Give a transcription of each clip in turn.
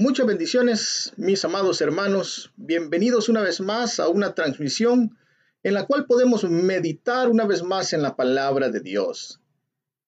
Muchas bendiciones, mis amados hermanos. Bienvenidos una vez más a una transmisión en la cual podemos meditar una vez más en la palabra de Dios.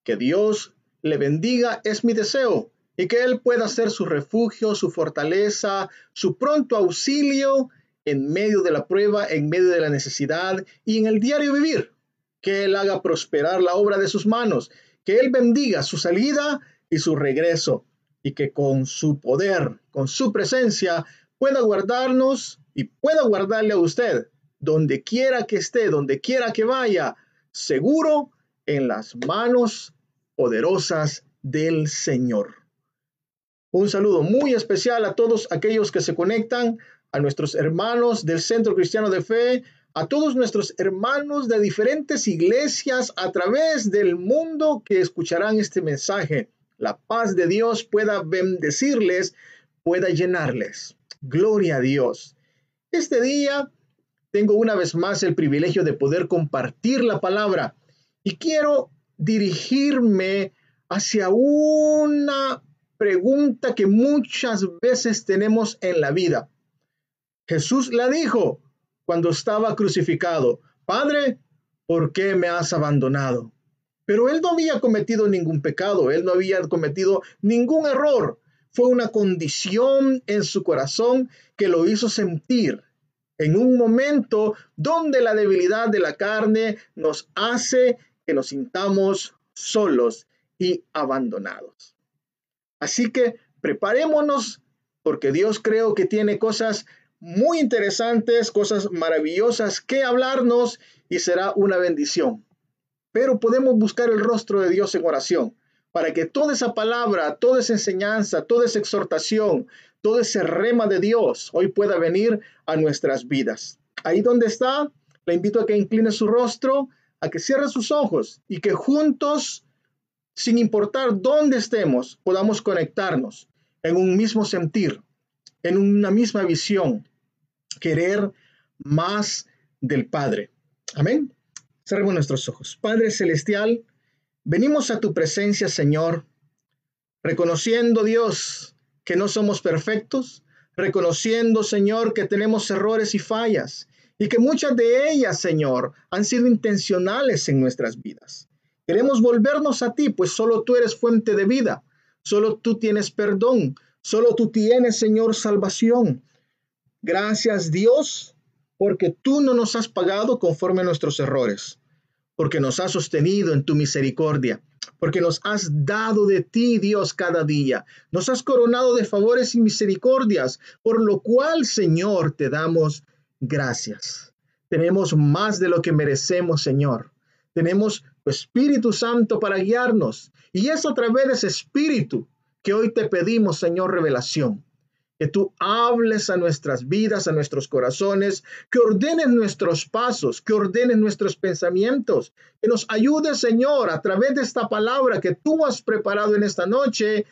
Que Dios le bendiga es mi deseo y que Él pueda ser su refugio, su fortaleza, su pronto auxilio en medio de la prueba, en medio de la necesidad y en el diario vivir. Que Él haga prosperar la obra de sus manos, que Él bendiga su salida y su regreso y que con su poder, con su presencia, pueda guardarnos y pueda guardarle a usted donde quiera que esté, donde quiera que vaya, seguro en las manos poderosas del Señor. Un saludo muy especial a todos aquellos que se conectan, a nuestros hermanos del Centro Cristiano de Fe, a todos nuestros hermanos de diferentes iglesias a través del mundo que escucharán este mensaje. La paz de Dios pueda bendecirles, pueda llenarles. Gloria a Dios. Este día tengo una vez más el privilegio de poder compartir la palabra y quiero dirigirme hacia una pregunta que muchas veces tenemos en la vida. Jesús la dijo cuando estaba crucificado, Padre, ¿por qué me has abandonado? Pero él no había cometido ningún pecado, él no había cometido ningún error. Fue una condición en su corazón que lo hizo sentir en un momento donde la debilidad de la carne nos hace que nos sintamos solos y abandonados. Así que preparémonos porque Dios creo que tiene cosas muy interesantes, cosas maravillosas que hablarnos y será una bendición. Pero podemos buscar el rostro de Dios en oración para que toda esa palabra, toda esa enseñanza, toda esa exhortación, todo ese rema de Dios hoy pueda venir a nuestras vidas. Ahí donde está, le invito a que incline su rostro, a que cierre sus ojos y que juntos, sin importar dónde estemos, podamos conectarnos en un mismo sentir, en una misma visión, querer más del Padre. Amén. Cerremos nuestros ojos. Padre Celestial, venimos a tu presencia, Señor, reconociendo, Dios, que no somos perfectos, reconociendo, Señor, que tenemos errores y fallas y que muchas de ellas, Señor, han sido intencionales en nuestras vidas. Queremos volvernos a ti, pues solo tú eres fuente de vida, solo tú tienes perdón, solo tú tienes, Señor, salvación. Gracias, Dios, porque tú no nos has pagado conforme a nuestros errores porque nos has sostenido en tu misericordia, porque nos has dado de ti, Dios, cada día. Nos has coronado de favores y misericordias, por lo cual, Señor, te damos gracias. Tenemos más de lo que merecemos, Señor. Tenemos tu Espíritu Santo para guiarnos. Y es a través de ese Espíritu que hoy te pedimos, Señor, revelación que tú hables a nuestras vidas, a nuestros corazones, que ordenes nuestros pasos, que ordenes nuestros pensamientos, que nos ayudes, Señor, a través de esta palabra que tú has preparado en esta noche,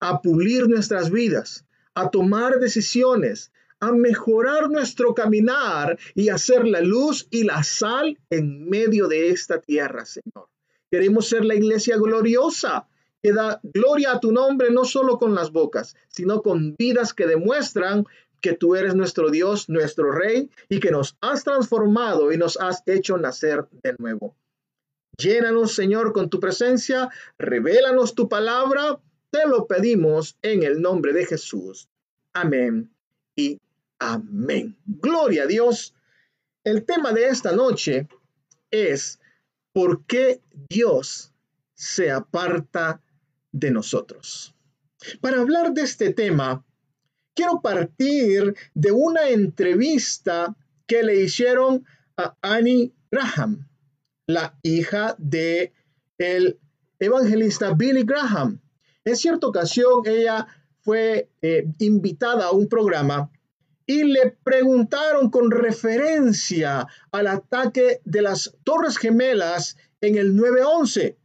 a pulir nuestras vidas, a tomar decisiones, a mejorar nuestro caminar y hacer la luz y la sal en medio de esta tierra, Señor. Queremos ser la iglesia gloriosa que da gloria a tu nombre no solo con las bocas, sino con vidas que demuestran que tú eres nuestro Dios, nuestro Rey, y que nos has transformado y nos has hecho nacer de nuevo. Llénanos, Señor, con tu presencia, revélanos tu palabra, te lo pedimos en el nombre de Jesús. Amén y amén. Gloria a Dios. El tema de esta noche es ¿por qué Dios se aparta de nosotros. Para hablar de este tema, quiero partir de una entrevista que le hicieron a Annie Graham, la hija de el evangelista Billy Graham. En cierta ocasión ella fue eh, invitada a un programa y le preguntaron con referencia al ataque de las Torres Gemelas en el 911.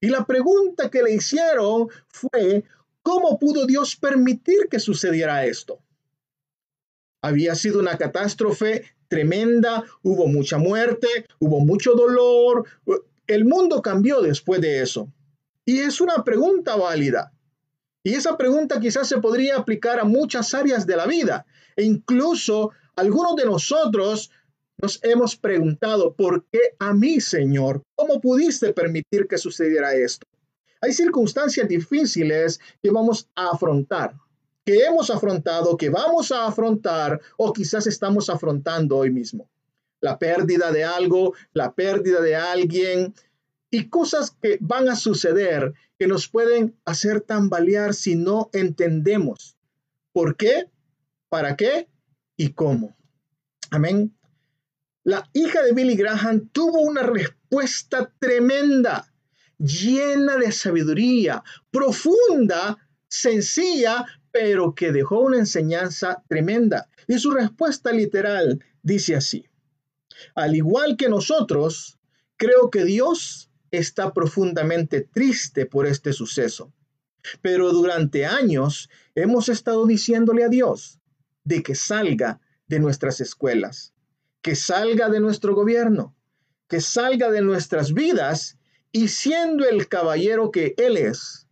Y la pregunta que le hicieron fue, ¿cómo pudo Dios permitir que sucediera esto? Había sido una catástrofe tremenda, hubo mucha muerte, hubo mucho dolor, el mundo cambió después de eso. Y es una pregunta válida. Y esa pregunta quizás se podría aplicar a muchas áreas de la vida. E incluso algunos de nosotros nos hemos preguntado, ¿por qué a mí, Señor? ¿Cómo pudiste permitir que sucediera esto? Hay circunstancias difíciles que vamos a afrontar, que hemos afrontado, que vamos a afrontar o quizás estamos afrontando hoy mismo. La pérdida de algo, la pérdida de alguien y cosas que van a suceder que nos pueden hacer tambalear si no entendemos por qué, para qué y cómo. Amén. La hija de Billy Graham tuvo una respuesta tremenda, llena de sabiduría, profunda, sencilla, pero que dejó una enseñanza tremenda. Y su respuesta literal dice así, al igual que nosotros, creo que Dios está profundamente triste por este suceso. Pero durante años hemos estado diciéndole a Dios de que salga de nuestras escuelas, que salga de nuestro gobierno, que salga de nuestras vidas y siendo el caballero que Él es,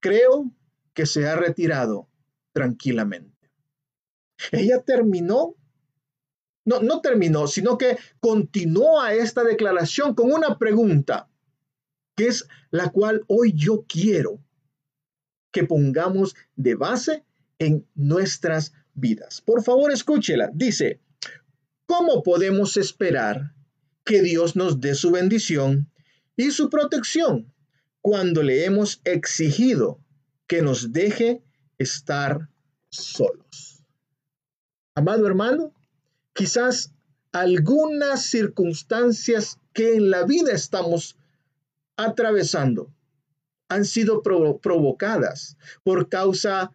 creo que se ha retirado tranquilamente. Ella terminó, no, no terminó, sino que continuó a esta declaración con una pregunta, que es la cual hoy yo quiero que pongamos de base en nuestras vidas. Por favor, escúchela. Dice, ¿cómo podemos esperar que Dios nos dé su bendición y su protección cuando le hemos exigido que nos deje estar solos? Amado hermano, quizás algunas circunstancias que en la vida estamos atravesando han sido provocadas por causa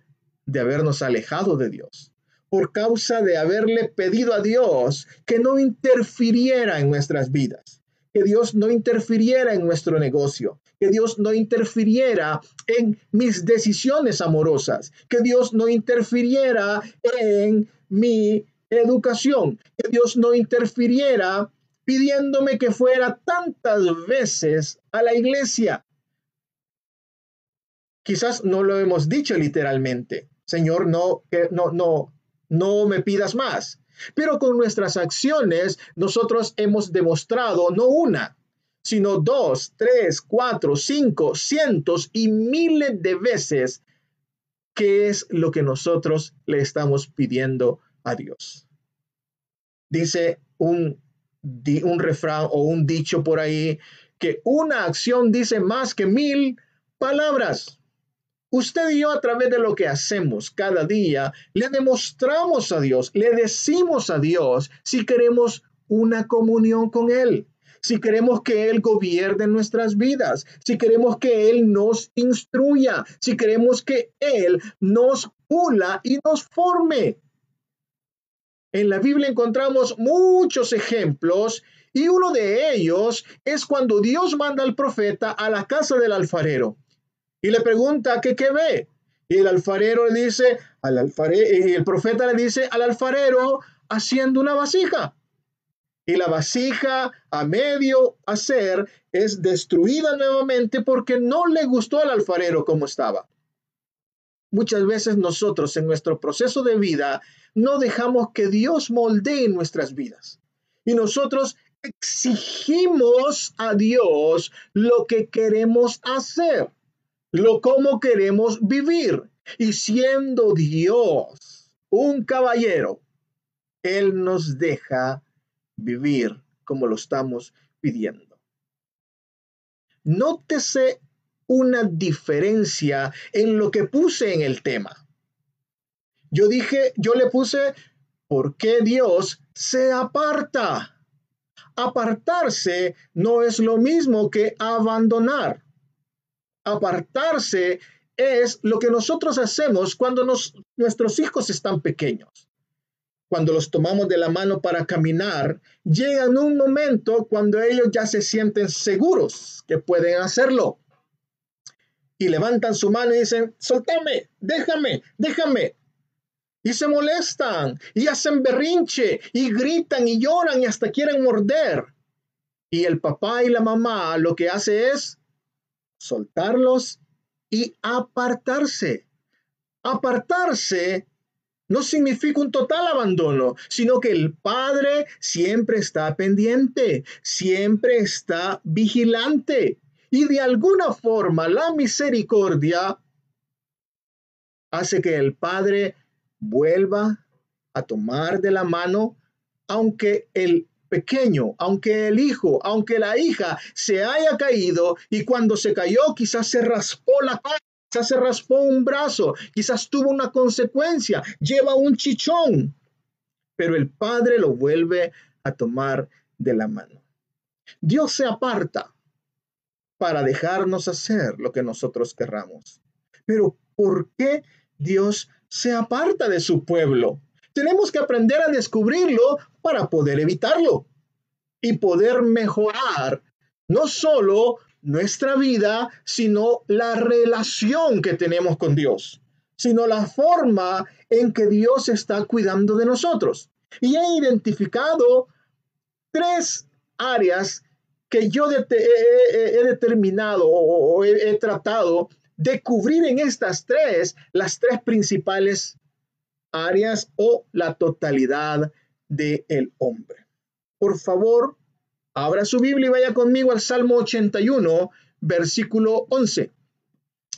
de habernos alejado de Dios, por causa de haberle pedido a Dios que no interfiriera en nuestras vidas, que Dios no interfiriera en nuestro negocio, que Dios no interfiriera en mis decisiones amorosas, que Dios no interfiriera en mi educación, que Dios no interfiriera pidiéndome que fuera tantas veces a la iglesia. Quizás no lo hemos dicho literalmente, Señor, no, que, no, no, no me pidas más. Pero con nuestras acciones nosotros hemos demostrado no una, sino dos, tres, cuatro, cinco, cientos y miles de veces qué es lo que nosotros le estamos pidiendo a Dios. Dice un, refrán o un dicho por ahí que una acción dice más que mil palabras. Usted y yo a través de lo que hacemos cada día, le demostramos a Dios, le decimos a Dios si queremos una comunión con Él, si queremos que Él gobierne nuestras vidas, si queremos que Él nos instruya, si queremos que Él nos pula y nos forme. En la Biblia encontramos muchos ejemplos y uno de ellos es cuando Dios manda al profeta a la casa del alfarero y le pregunta que qué ve. Y el alfarero le dice al alfarero, y el profeta le dice al alfarero haciendo una vasija. Y la vasija a medio hacer es destruida nuevamente porque no le gustó al alfarero como estaba. Muchas veces nosotros en nuestro proceso de vida no dejamos que Dios moldee nuestras vidas. Y nosotros exigimos a Dios lo que queremos hacer lo cómo queremos vivir. Y siendo Dios un caballero, Él nos deja vivir como lo estamos pidiendo. Nótese una diferencia en lo que puse en el tema. Yo dije, yo le puse, ¿por qué Dios se aparta? Apartarse no es lo mismo que abandonar apartarse es lo que nosotros hacemos cuando nuestros hijos están pequeños. Cuando los tomamos de la mano para caminar, llegan un momento cuando ellos ya se sienten seguros que pueden hacerlo. Y levantan su mano y dicen, soltame, déjame, déjame. Y se molestan y hacen berrinche y gritan y lloran y hasta quieren morder. Y el papá y la mamá lo que hace es soltarlos y apartarse, Apartarse no significa un total abandono, sino que el Padre siempre está pendiente, siempre está vigilante. Y de alguna forma la misericordia hace que el Padre vuelva a tomar de la mano, aunque el pequeño, aunque el hijo, aunque la hija se haya caído y cuando se cayó quizás se raspó la cara Quizás se raspó un brazo, quizás tuvo una consecuencia, lleva un chichón, pero el Padre lo vuelve a tomar de la mano. Dios se aparta para dejarnos hacer lo que nosotros querramos. Pero ¿por qué Dios se aparta de su pueblo? Tenemos que aprender a descubrirlo para poder evitarlo y poder mejorar no solo nuestra vida, sino la relación que tenemos con Dios, sino la forma en que Dios está cuidando de nosotros. Y he identificado tres áreas que yo he, determinado o, he, tratado de cubrir en estas tres, las tres principales áreas o la totalidad del el hombre. Por favor, Abra su Biblia y vaya conmigo al Salmo 81, versículo 11.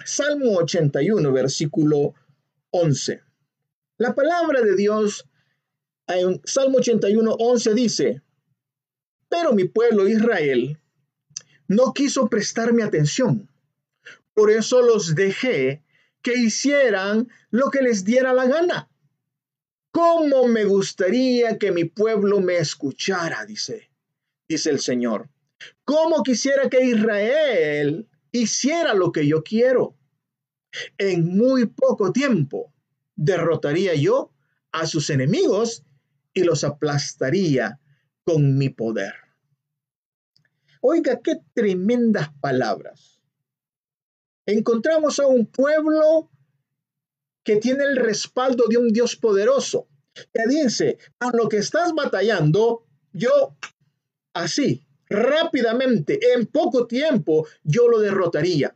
Salmo 81, versículo 11. La palabra de Dios en Salmo 81, 11 dice, pero mi pueblo Israel no quiso prestarme atención. Por eso los dejé que hicieran lo que les diera la gana. ¿Cómo me gustaría que mi pueblo me escuchara? Dice dice el Señor. ¿Cómo quisiera que Israel hiciera lo que yo quiero? En muy poco tiempo derrotaría yo a sus enemigos y los aplastaría con mi poder. Oiga, qué tremendas palabras. Encontramos a un pueblo que tiene el respaldo de un Dios poderoso, que dice, a lo que estás batallando, yo así, rápidamente, en poco tiempo, yo lo derrotaría.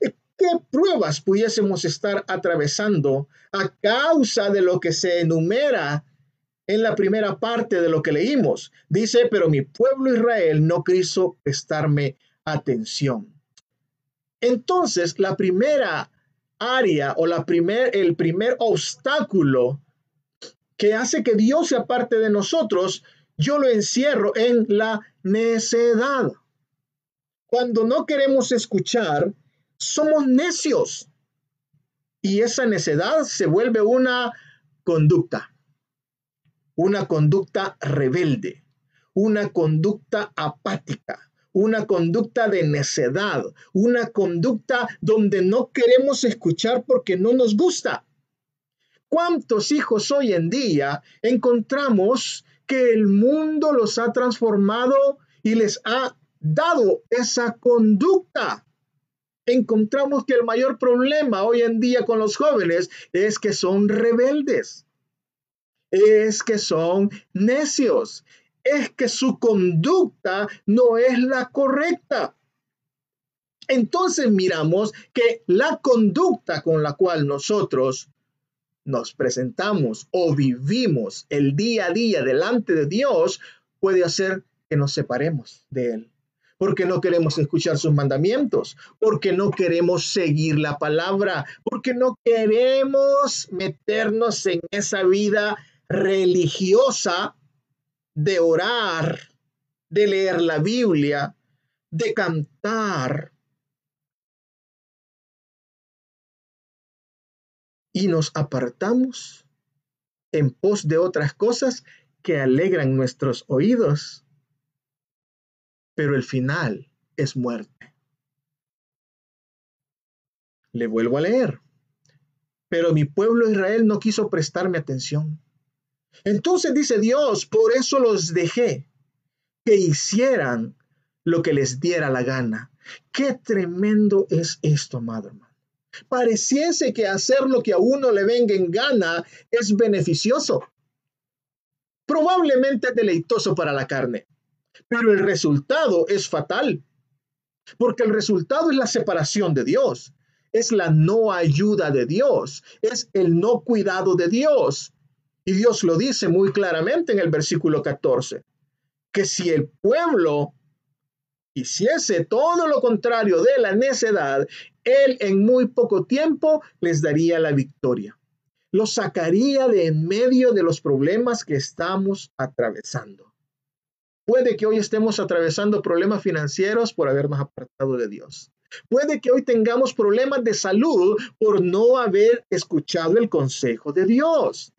¿Qué pruebas pudiésemos estar atravesando a causa de lo que se enumera en la primera parte de lo que leímos? Dice, pero mi pueblo Israel no quiso prestarme atención. Entonces, la primera área o la primer, el primer obstáculo que hace que Dios se aparte de nosotros yo lo encierro en la necedad. Cuando no queremos escuchar, somos necios. Y esa necedad se vuelve una conducta, una conducta rebelde, una conducta apática, una conducta de necedad, una conducta donde no queremos escuchar porque no nos gusta. ¿Cuántos hijos hoy en día encontramos que el mundo los ha transformado y les ha dado esa conducta. Encontramos que el mayor problema hoy en día con los jóvenes es que son rebeldes, es que son necios, es que su conducta no es la correcta. Entonces miramos que la conducta con la cual nosotros nos presentamos o vivimos el día a día delante de Dios puede hacer que nos separemos de Él. Porque no queremos escuchar sus mandamientos, porque no queremos seguir la palabra, porque no queremos meternos en esa vida religiosa de orar, de leer la Biblia, de cantar, y nos apartamos en pos de otras cosas que alegran nuestros oídos, pero el final es muerte. Le vuelvo a leer. Pero mi pueblo Israel no quiso prestarme atención. Entonces dice Dios, por eso los dejé, que hicieran lo que les diera la gana. Qué tremendo es esto, amado hermano. Pareciese que hacer lo que a uno le venga en gana es beneficioso. Probablemente deleitoso para la carne, pero el resultado es fatal, porque el resultado es la separación de Dios. es la no ayuda de Dios, es el no cuidado de Dios. Y Dios lo dice muy claramente en el versículo 14, que si el pueblo hiciese todo lo contrario de la necedad, Él en muy poco tiempo les daría la victoria. Lo sacaría de en medio de los problemas que estamos atravesando. Puede que hoy estemos atravesando problemas financieros por habernos apartado de Dios. Puede que hoy tengamos problemas de salud por no haber escuchado el consejo de Dios.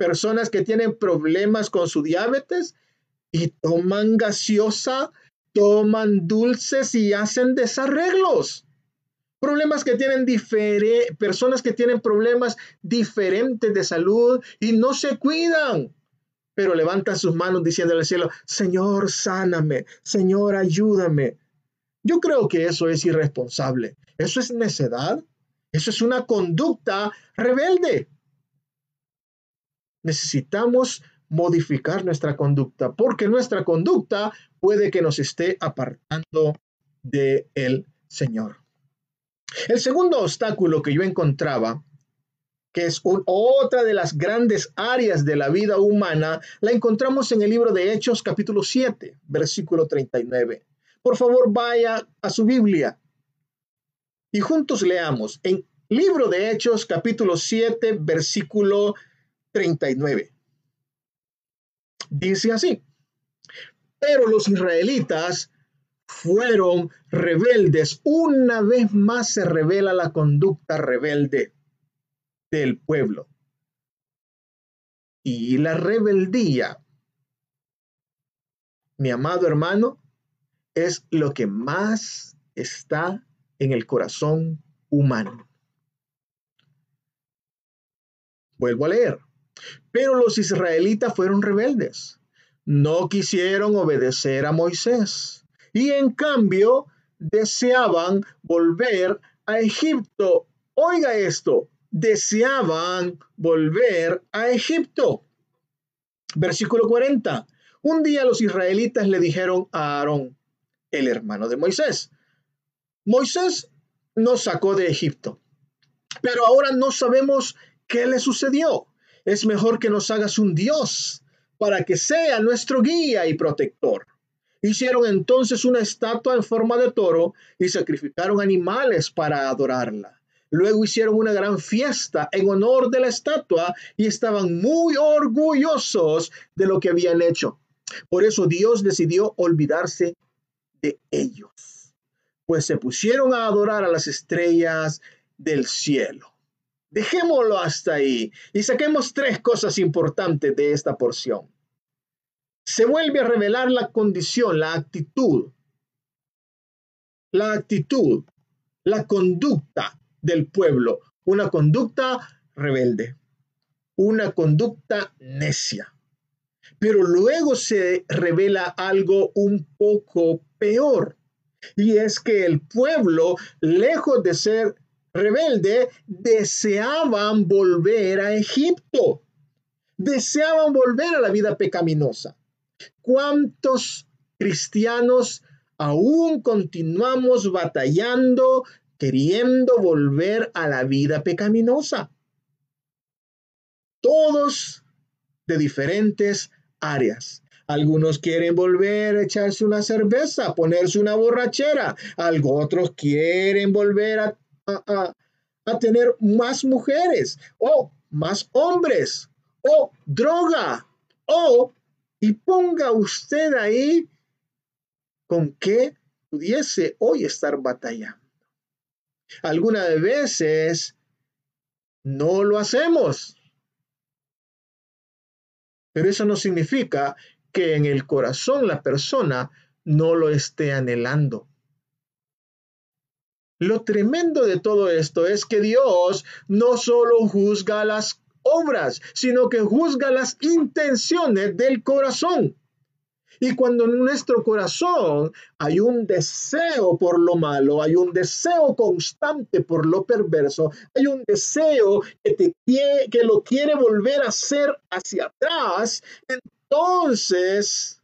Personas que tienen problemas con su diabetes y toman gaseosa toman dulces y hacen desarreglos. Problemas que tienen personas que tienen problemas diferentes de salud y no se cuidan, pero levantan sus manos diciendo al cielo, Señor, sáname, Señor, ayúdame. Yo creo que eso es irresponsable. Eso es necedad. Eso es una conducta rebelde. Necesitamos modificar nuestra conducta, porque nuestra conducta puede que nos esté apartando del el Señor. El segundo obstáculo que yo encontraba, que es otra de las grandes áreas de la vida humana, la encontramos en el libro de Hechos capítulo 7, versículo 39. Por favor, vaya a su Biblia y juntos leamos en libro de Hechos capítulo 7, versículo 39. Dice así, pero los israelitas fueron rebeldes. Una vez más se revela la conducta rebelde del pueblo. Y la rebeldía, mi amado hermano, es lo que más está en el corazón humano. Vuelvo a leer. Pero los israelitas fueron rebeldes no quisieron obedecer a Moisés y en cambio deseaban volver a Egipto. Oiga esto, deseaban volver a Egipto. Versículo 40. Un día los israelitas le dijeron a Aarón, el hermano de Moisés, Moisés nos sacó de Egipto, pero ahora no sabemos qué le sucedió. Es mejor que nos hagas un Dios para que sea nuestro guía y protector. Hicieron entonces una estatua en forma de toro y sacrificaron animales para adorarla. Luego hicieron una gran fiesta en honor de la estatua y estaban muy orgullosos de lo que habían hecho. Por eso Dios decidió olvidarse de ellos, pues se pusieron a adorar a las estrellas del cielo. Dejémoslo hasta ahí y saquemos tres cosas importantes de esta porción. Se vuelve a revelar la condición, la actitud, la actitud, la conducta del pueblo, una conducta rebelde, una conducta necia. Pero luego se revela algo un poco peor, y es que el pueblo, lejos de ser rebelde deseaban volver a Egipto, deseaban volver a la vida pecaminosa. ¿Cuántos cristianos aún continuamos batallando, queriendo volver a la vida pecaminosa? Todos de diferentes áreas. Algunos quieren volver a echarse una cerveza, ponerse una borrachera. Algunos otros quieren volver a a, tener más mujeres o más hombres o droga o y ponga usted ahí con qué pudiese hoy estar batallando. Algunas veces no lo hacemos, pero eso no significa que en el corazón la persona no lo esté anhelando. Lo tremendo de todo esto es que Dios no solo juzga las obras, sino que juzga las intenciones del corazón. Y cuando en nuestro corazón hay un deseo por lo malo, hay un deseo constante por lo perverso, hay un deseo que, te, que lo quiere volver a hacer hacia atrás, entonces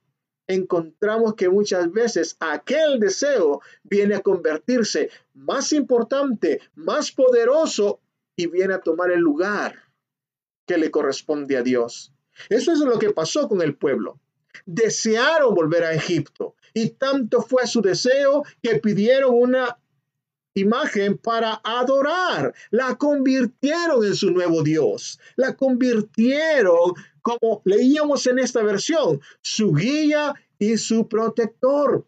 encontramos que muchas veces aquel deseo viene a convertirse más importante, más poderoso y viene a tomar el lugar que le corresponde a Dios. Eso es lo que pasó con el pueblo. Desearon volver a Egipto y tanto fue su deseo que pidieron una imagen para adorar. La convirtieron en su nuevo Dios. La convirtieron, como leíamos en esta versión, su guía y su protector.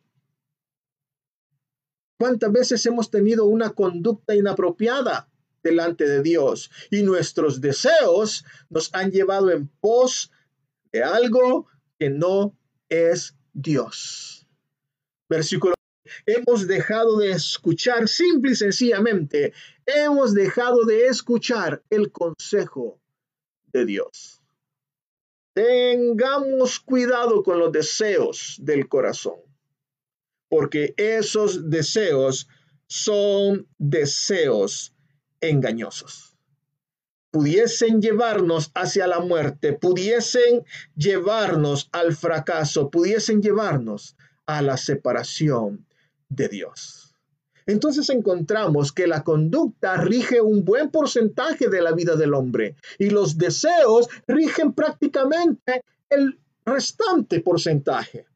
¿Cuántas veces hemos tenido una conducta inapropiada delante de Dios y nuestros deseos nos han llevado en pos de algo que no es Dios? Versículo hemos dejado de escuchar, simple y sencillamente, hemos dejado de escuchar el consejo de Dios. Tengamos cuidado con los deseos del corazón, porque esos deseos son deseos engañosos. Pudiesen llevarnos hacia la muerte, pudiesen llevarnos al fracaso, pudiesen llevarnos a la separación de Dios. Entonces encontramos que la conducta rige un buen porcentaje de la vida del hombre y los deseos rigen prácticamente el restante porcentaje.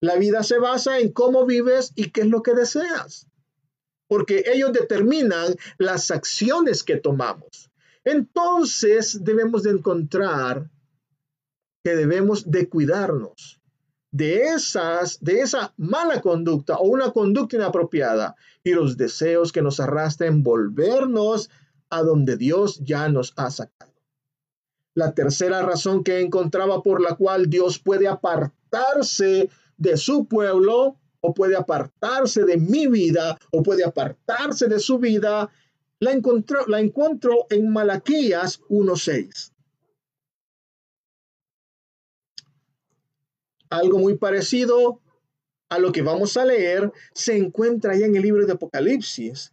La vida se basa en cómo vives y qué es lo que deseas, porque ellos determinan las acciones que tomamos. Entonces debemos de encontrar que debemos de cuidarnos de esas, de esa mala conducta o una conducta inapropiada y los deseos que nos arrastren volvernos a donde Dios ya nos ha sacado. La tercera razón que encontraba por la cual Dios puede apartarse de su pueblo o puede apartarse de mi vida o puede apartarse de su vida, la encontró, la encuentro en Malaquías 1.6. Algo muy parecido a lo que vamos a leer se encuentra ya en el libro de Apocalipsis,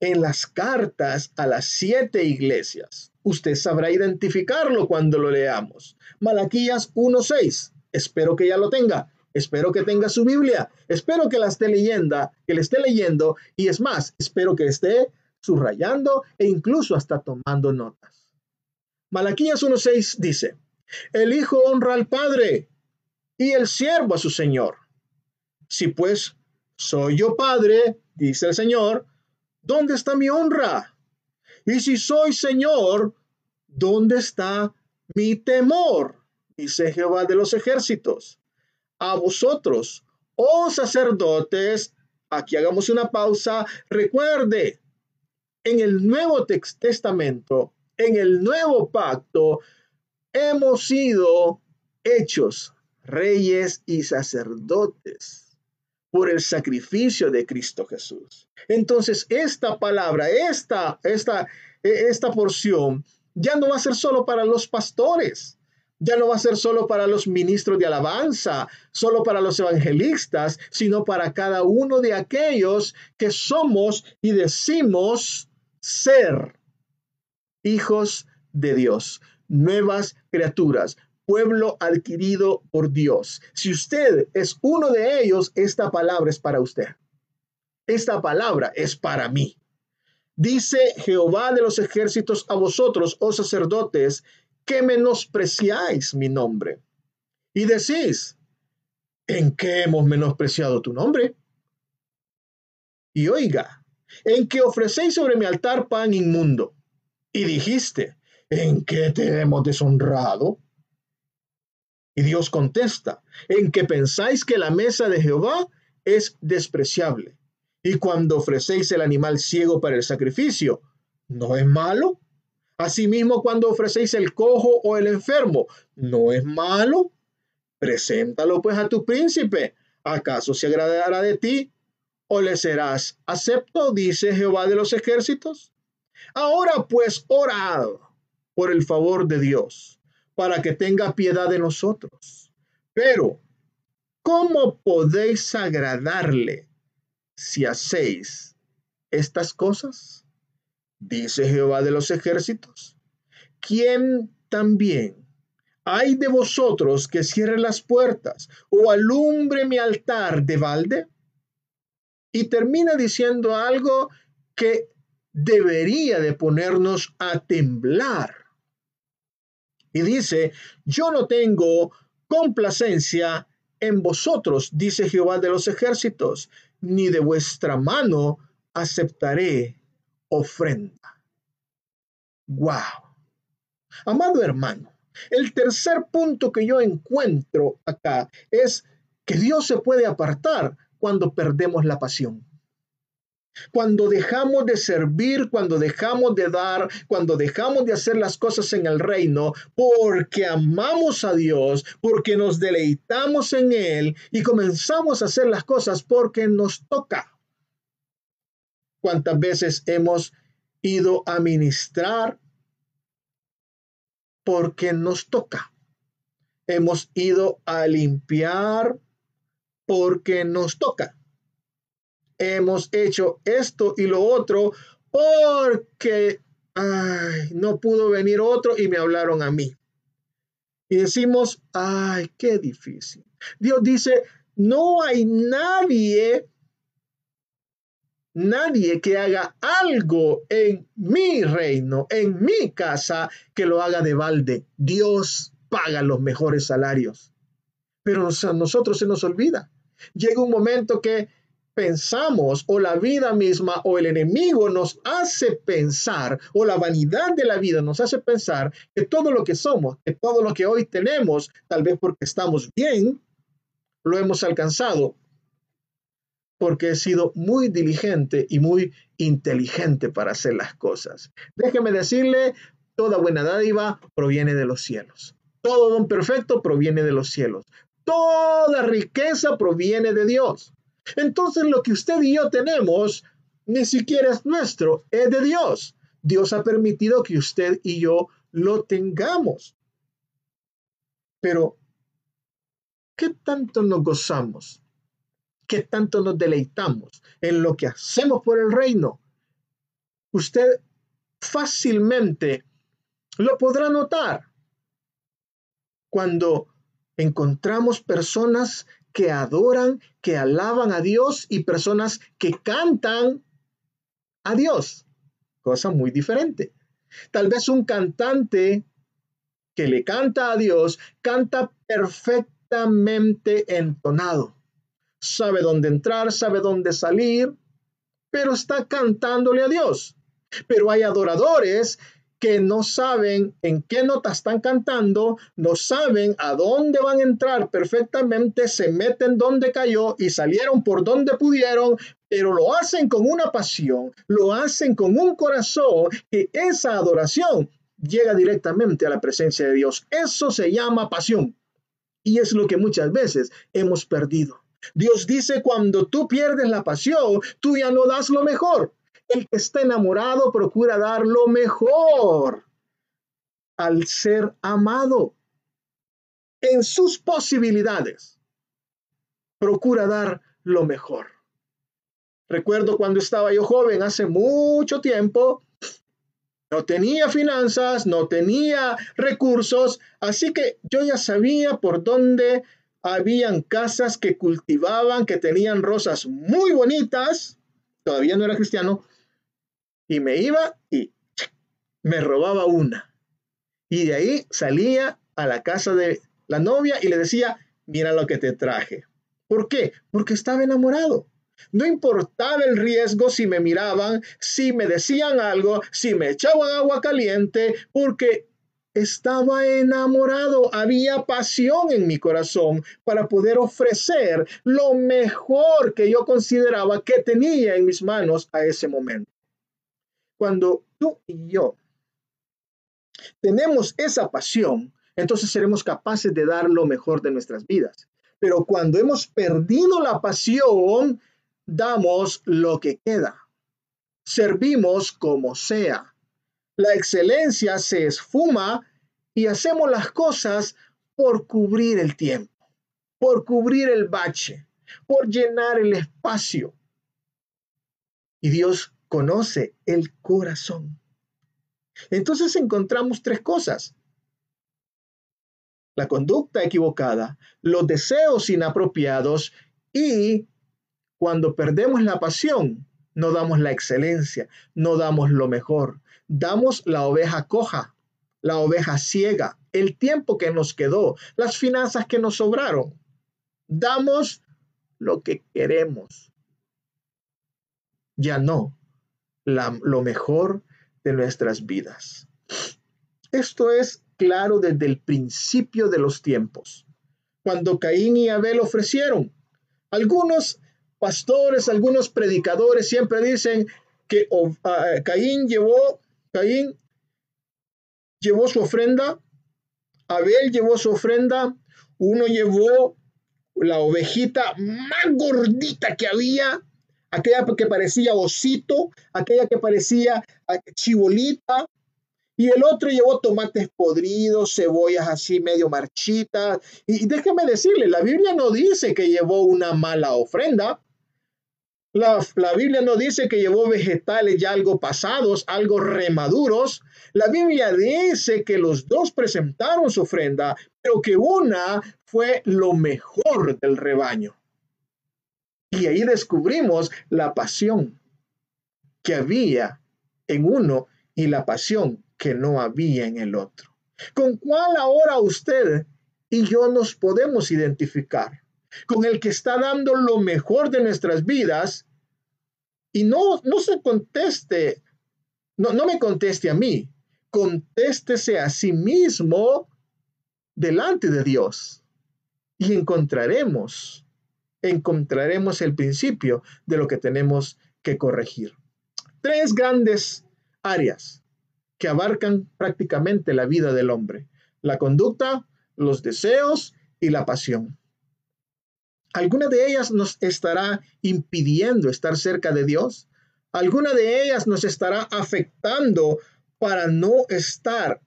en las cartas a las siete iglesias. Usted sabrá identificarlo cuando lo leamos. Malaquías 1.6. Espero que ya lo tenga. Espero que tenga su Biblia. Espero que la esté leyendo, que le esté leyendo. Y es más, espero que esté subrayando e incluso hasta tomando notas. Malaquías 1.6 dice, el Hijo honra al Padre y el siervo a su señor. Si pues soy yo padre, dice el Señor, ¿dónde está mi honra? Y si soy Señor, ¿dónde está mi temor? Dice Jehová de los ejércitos. A vosotros, oh sacerdotes, aquí hagamos una pausa, recuerde, en el Nuevo Testamento, en el Nuevo Pacto, hemos sido hechos reyes y sacerdotes por el sacrificio de Cristo Jesús. Entonces, esta palabra, esta, esta, esta porción, ya no va a ser solo para los pastores, ya no va a ser solo para los ministros de alabanza, solo para los evangelistas, sino para cada uno de aquellos que somos y decimos ser hijos de Dios, nuevas criaturas, pueblo adquirido por Dios. Si usted es uno de ellos, esta palabra es para usted. Esta palabra es para mí. Dice Jehová de los ejércitos a vosotros, oh sacerdotes, que menospreciáis mi nombre. Y decís, ¿en qué hemos menospreciado tu nombre? Y oiga, en que ofrecéis sobre mi altar pan inmundo. Y dijiste, ¿en qué te hemos deshonrado? Y Dios contesta, en que pensáis que la mesa de Jehová es despreciable. Y cuando ofrecéis el animal ciego para el sacrificio, ¿no es malo? Asimismo, cuando ofrecéis el cojo o el enfermo, ¿no es malo? Preséntalo pues a tu príncipe. ¿Acaso se agradará de ti? ¿O le serás acepto? Dice Jehová de los ejércitos. Ahora pues orad por el favor de Dios para que tenga piedad de nosotros. Pero, ¿cómo podéis agradarle si hacéis estas cosas? Dice Jehová de los ejércitos, quien también hay de vosotros que cierre las puertas o alumbre mi altar de balde. Y termina diciendo algo que debería de ponernos a temblar. Y dice, yo no tengo complacencia en vosotros, dice Jehová de los ejércitos, ni de vuestra mano aceptaré ofrenda. Wow. Amado hermano, el tercer punto que yo encuentro acá es que Dios se puede apartar cuando perdemos la pasión. Cuando dejamos de servir, cuando dejamos de dar, cuando dejamos de hacer las cosas en el reino, porque amamos a Dios, porque nos deleitamos en Él y comenzamos a hacer las cosas porque nos toca. ¿Cuántas veces hemos ido a ministrar porque nos toca? Hemos ido a limpiar porque nos toca hemos hecho esto y lo otro porque no pudo venir otro y me hablaron a mí. Y decimos, ay, qué difícil. Dios dice, no hay nadie, nadie que haga algo en mi reino, en mi casa, que lo haga de balde. Dios paga los mejores salarios. Pero a nosotros se nos olvida. Llega un momento que pensamos o la vida misma o el enemigo nos hace pensar o la vanidad de la vida nos hace pensar que todo lo que somos, que todo lo que hoy tenemos, tal vez porque estamos bien, lo hemos alcanzado porque he sido muy diligente y muy inteligente para hacer las cosas. Déjeme decirle, toda buena dádiva proviene de los cielos. Todo don perfecto proviene de los cielos. Toda riqueza proviene de Dios. Entonces lo que usted y yo tenemos ni siquiera es nuestro, es de Dios. Dios ha permitido que usted y yo lo tengamos. Pero, ¿qué tanto nos gozamos? ¿Qué tanto nos deleitamos en lo que hacemos por el reino? Usted fácilmente lo podrá notar cuando encontramos personas que adoran, que alaban a Dios y personas que cantan a Dios. Cosa muy diferente. Tal vez un cantante que le canta a Dios canta perfectamente entonado. Sabe dónde entrar, sabe dónde salir, pero está cantándole a Dios. Pero hay adoradores que no saben en qué nota están cantando, no saben a dónde van a entrar perfectamente, se meten donde cayó y salieron por donde pudieron, pero lo hacen con una pasión, lo hacen con un corazón que esa adoración llega directamente a la presencia de Dios. Eso se llama pasión. Y es lo que muchas veces hemos perdido. Dios dice, cuando tú pierdes la pasión, tú ya no das lo mejor. El que está enamorado procura dar lo mejor al ser amado. En sus posibilidades, procura dar lo mejor. Recuerdo cuando estaba yo joven, hace mucho tiempo, no tenía finanzas, no tenía recursos, así que yo ya sabía por dónde habían casas que cultivaban, que tenían rosas muy bonitas, todavía no era cristiano, y me iba y me robaba una. Y de ahí salía a la casa de la novia y le decía, mira lo que te traje. ¿Por qué? Porque estaba enamorado. No importaba el riesgo si me miraban, si me decían algo, si me echaban agua caliente, porque estaba enamorado, había pasión en mi corazón para poder ofrecer lo mejor que yo consideraba que tenía en mis manos a ese momento. Cuando tú y yo tenemos esa pasión, entonces seremos capaces de dar lo mejor de nuestras vidas. Pero cuando hemos perdido la pasión, damos lo que queda. Servimos como sea. La excelencia se esfuma y hacemos las cosas por cubrir el tiempo, por cubrir el bache, por llenar el espacio. Y Dios conoce el corazón. Entonces encontramos tres cosas. la conducta equivocada, los deseos inapropiados y cuando perdemos la pasión, no damos la excelencia, no damos lo mejor, damos la oveja coja, la oveja ciega, el tiempo que nos quedó, las finanzas que nos sobraron. Damos lo que queremos, ya no lo mejor de nuestras vidas. Esto es claro desde el principio de los tiempos, cuando Caín y Abel ofrecieron. Algunos pastores, algunos predicadores siempre dicen que ah, Caín llevó, Caín llevó su ofrenda, Abel llevó su ofrenda, uno llevó la ovejita más gordita que había, aquella que parecía osito, aquella que parecía ah, chibolita, y el otro llevó tomates podridos, cebollas así medio marchitas. Y déjeme decirle, la Biblia no dice que llevó una mala ofrenda. La, la, Biblia no dice que llevó vegetales ya algo pasados, algo remaduros. La Biblia dice que los dos presentaron su ofrenda, pero que una fue lo mejor del rebaño. Y ahí descubrimos la pasión que había en uno y la pasión que no había en el otro. ¿Con cuál ahora usted y yo nos podemos identificar? Con el que está dando lo mejor de nuestras vidas y no, no se conteste, no, no me conteste a mí, contéstese a sí mismo delante de Dios y encontraremos encontraremos el principio de lo que tenemos que corregir. Tres grandes áreas que abarcan prácticamente la vida del hombre. La conducta, los deseos y la pasión. ¿Alguna de ellas nos estará impidiendo estar cerca de Dios? ¿Alguna de ellas nos estará afectando para no estar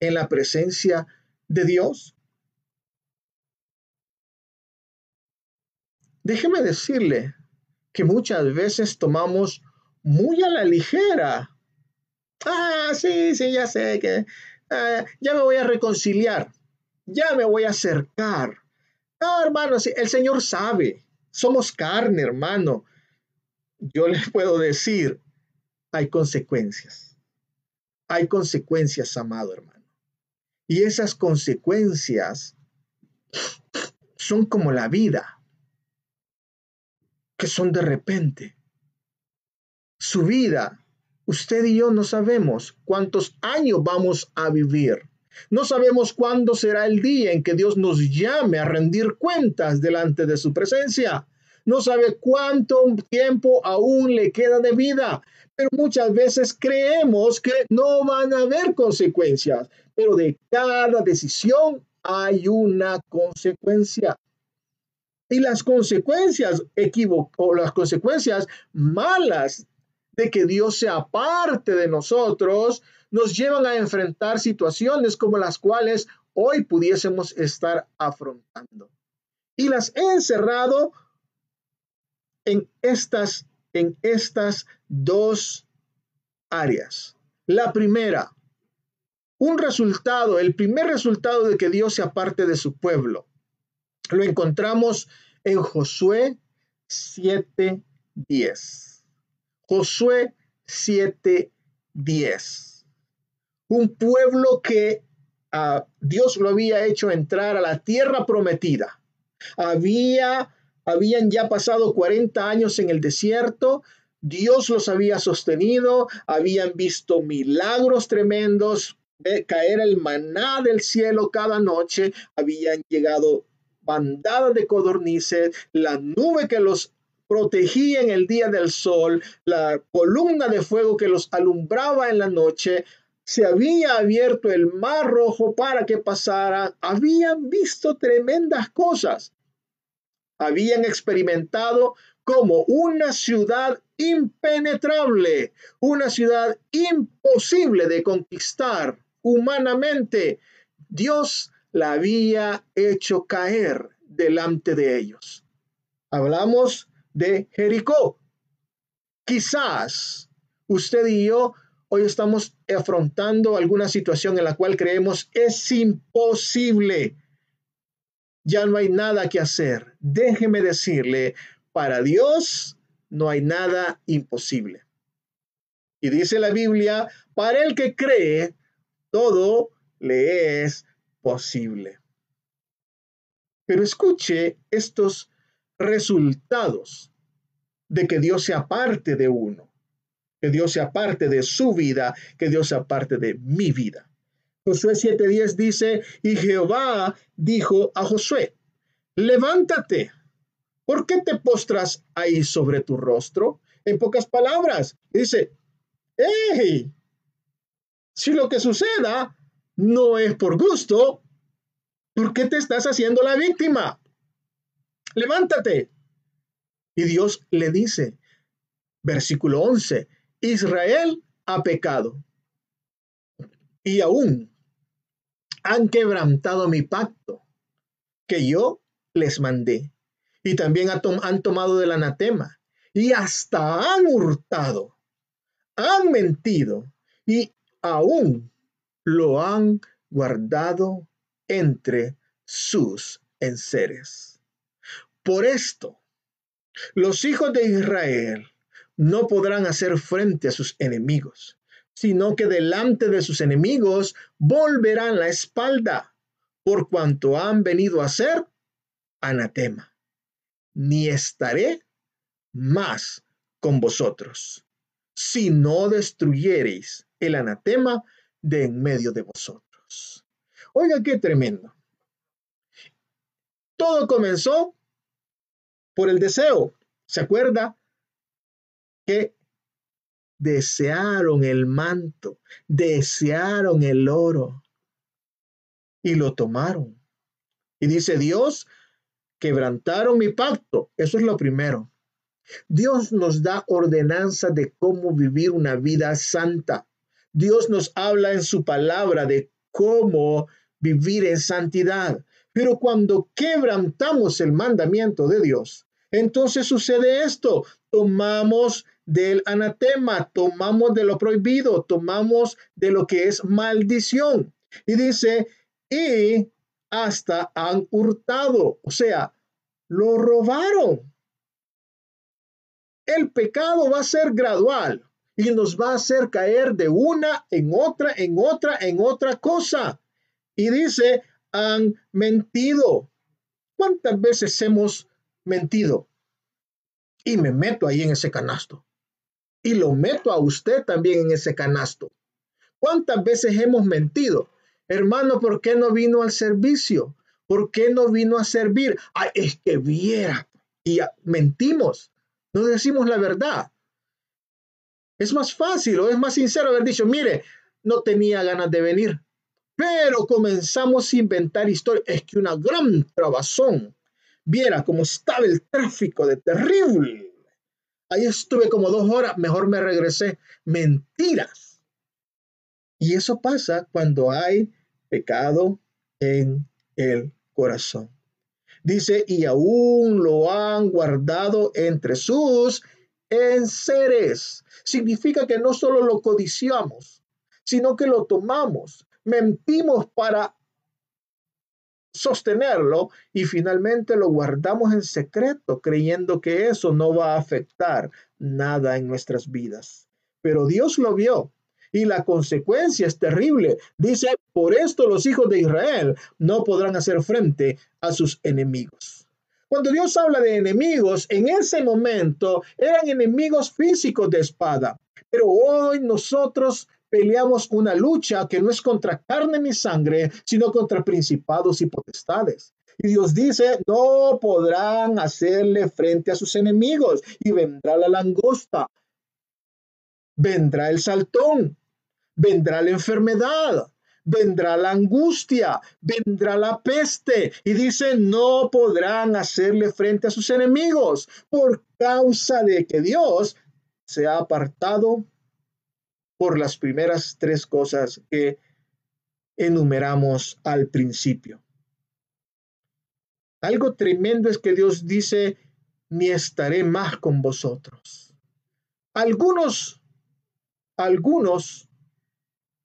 en la presencia de Dios? Déjeme decirle que muchas veces tomamos muy a la ligera. Ah, sí, sí, ya sé que ah, ya me voy a reconciliar, ya me voy a acercar. Ah, hermano, sí, el Señor sabe, somos carne, hermano. Yo les puedo decir, hay consecuencias. Hay consecuencias, amado hermano. Y esas consecuencias son como la vida que son de repente. Su vida, usted y yo no sabemos cuántos años vamos a vivir. No sabemos cuándo será el día en que Dios nos llame a rendir cuentas delante de su presencia. No sabe cuánto tiempo aún le queda de vida, pero muchas veces creemos que no van a haber consecuencias, pero de cada decisión hay una consecuencia y las consecuencias o las consecuencias malas de que Dios sea parte de nosotros nos llevan a enfrentar situaciones como las cuales hoy pudiésemos estar afrontando. Y las he encerrado en estas en estas dos áreas. La primera, un resultado, el primer resultado de que Dios sea parte de su pueblo lo encontramos en Josué 7:10. Josué 7:10. Un pueblo que uh, Dios lo había hecho entrar a la tierra prometida. Había, habían ya pasado 40 años en el desierto. Dios los había sostenido, habían visto milagros tremendos, caer el maná del cielo cada noche, habían llegado bandada de codornices, la nube que los protegía en el día del sol, la columna de fuego que los alumbraba en la noche, se había abierto el mar rojo para que pasaran, habían visto tremendas cosas, habían experimentado como una ciudad impenetrable, una ciudad imposible de conquistar humanamente. Dios la había hecho caer delante de ellos. Hablamos de Jericó. Quizás usted y yo hoy estamos afrontando alguna situación en la cual creemos es imposible. Ya no hay nada que hacer. Déjeme decirle, para Dios no hay nada imposible. Y dice la Biblia, para el que cree, todo le es posible. Pero escuche estos resultados de que Dios sea parte de uno, que Dios sea parte de su vida, que Dios sea parte de mi vida. Josué 7:10 dice, y Jehová dijo a Josué, levántate, ¿por qué te postras ahí sobre tu rostro? En pocas palabras, dice, hey, si lo que suceda no es por gusto, ¿por qué te estás haciendo la víctima? Levántate. Y Dios le dice, versículo 11, Israel ha pecado y aún han quebrantado mi pacto que yo les mandé. Y también han tomado del anatema y hasta han hurtado han mentido y aún lo han guardado entre sus enseres. Por esto, los hijos de Israel no podrán hacer frente a sus enemigos, sino que delante de sus enemigos volverán la espalda, por cuanto han venido a ser anatema. Ni estaré más con vosotros si no destruyereis el anatema de en medio de vosotros. Oiga, qué tremendo. Todo comenzó por el deseo. ¿Se acuerda? Que desearon el manto, desearon el oro y lo tomaron. Y dice Dios, quebrantaron mi pacto. Eso es lo primero. Dios nos da ordenanza de cómo vivir una vida santa. Dios nos habla en su palabra de cómo vivir en santidad. Pero cuando quebrantamos el mandamiento de Dios, entonces sucede esto. Tomamos del anatema, tomamos de lo prohibido, tomamos de lo que es maldición. Y dice, y hasta han hurtado, o sea, lo robaron el pecado va a ser gradual y nos va a hacer caer de una en otra, en otra, en otra cosa. Y dice, han mentido. ¿Cuántas veces hemos mentido? Y me meto ahí en ese canasto. Y lo meto a usted también en ese canasto. ¿Cuántas veces hemos mentido? Hermano, ¿por qué no vino al servicio? ¿Por qué no vino a servir? Ay, es que viera. Y mentimos. No decimos la verdad. Es más fácil o es más sincero haber dicho, mire, no tenía ganas de venir. Pero comenzamos a inventar historias. Es que una gran trabazón. Viera cómo estaba el tráfico de terrible. Ahí estuve como dos horas, mejor me regresé. Mentiras. Y eso pasa cuando hay pecado en el corazón. Dice, y aún lo han guardado entre sus enseres. Significa que no solo lo codiciamos, sino que lo tomamos, mentimos para sostenerlo y finalmente lo guardamos en secreto, creyendo que eso no va a afectar nada en nuestras vidas. Pero Dios lo vio y la consecuencia es terrible. Dice, por esto los hijos de Israel no podrán hacer frente a sus enemigos. Cuando Dios habla de enemigos, en ese momento eran enemigos físicos de espada. Pero hoy nosotros peleamos una lucha que no es contra carne ni sangre, sino contra principados y potestades. Y Dios dice, no podrán hacerle frente a sus enemigos y vendrá la langosta, vendrá el saltón, vendrá la enfermedad, vendrá la angustia, vendrá la peste. Y dice, no podrán hacerle frente a sus enemigos por causa de que Dios se ha apartado por las primeras tres cosas que enumeramos al principio. Algo tremendo es que Dios dice, ni estaré más con vosotros. Algunos algunos,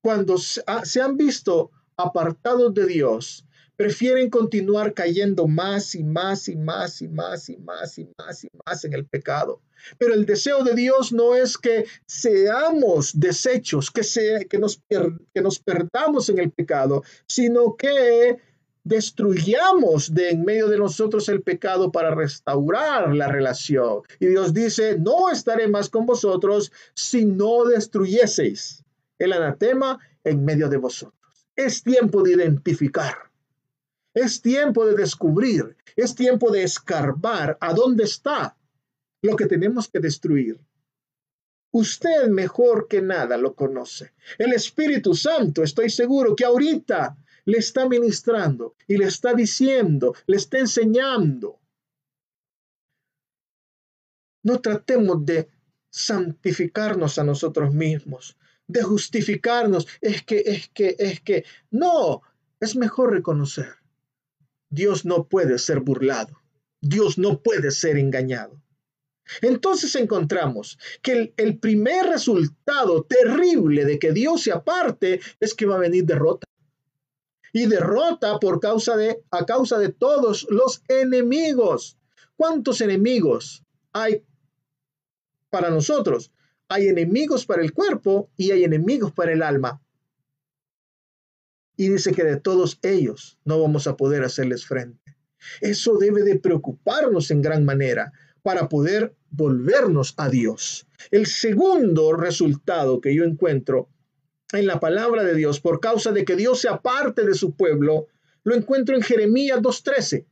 cuando se han visto apartados de Dios, prefieren continuar cayendo más y más y más y más y más y más y más en el pecado. Pero el deseo de Dios no es que seamos desechos, que, que, nos, que nos perdamos en el pecado, sino que destruyamos de en medio de nosotros el pecado para restaurar la relación. Y Dios dice, no estaré más con vosotros si no destruyeseis el anatema en medio de vosotros. Es tiempo de identificar. Es tiempo de descubrir. Es tiempo de escarbar a dónde está lo que tenemos que destruir. Usted mejor que nada lo conoce. El Espíritu Santo, estoy seguro que ahorita le está ministrando y le está diciendo, le está enseñando. No tratemos de santificarnos a nosotros mismos, de justificarnos. Es que, es que, es que. No, es mejor reconocer. Dios no puede ser burlado. Dios no puede ser engañado. Entonces encontramos que el, primer resultado terrible de que Dios se aparte es que va a venir derrota. Y derrota por causa de, a causa de todos los enemigos. ¿Cuántos enemigos hay para nosotros? Hay enemigos para el cuerpo y hay enemigos para el alma. Y dice que de todos ellos no vamos a poder hacerles frente. Eso debe de preocuparnos en gran manera para poder volvernos a Dios. El segundo resultado que yo encuentro en la palabra de Dios por causa de que Dios se aparte de su pueblo, lo encuentro en Jeremías 2.13.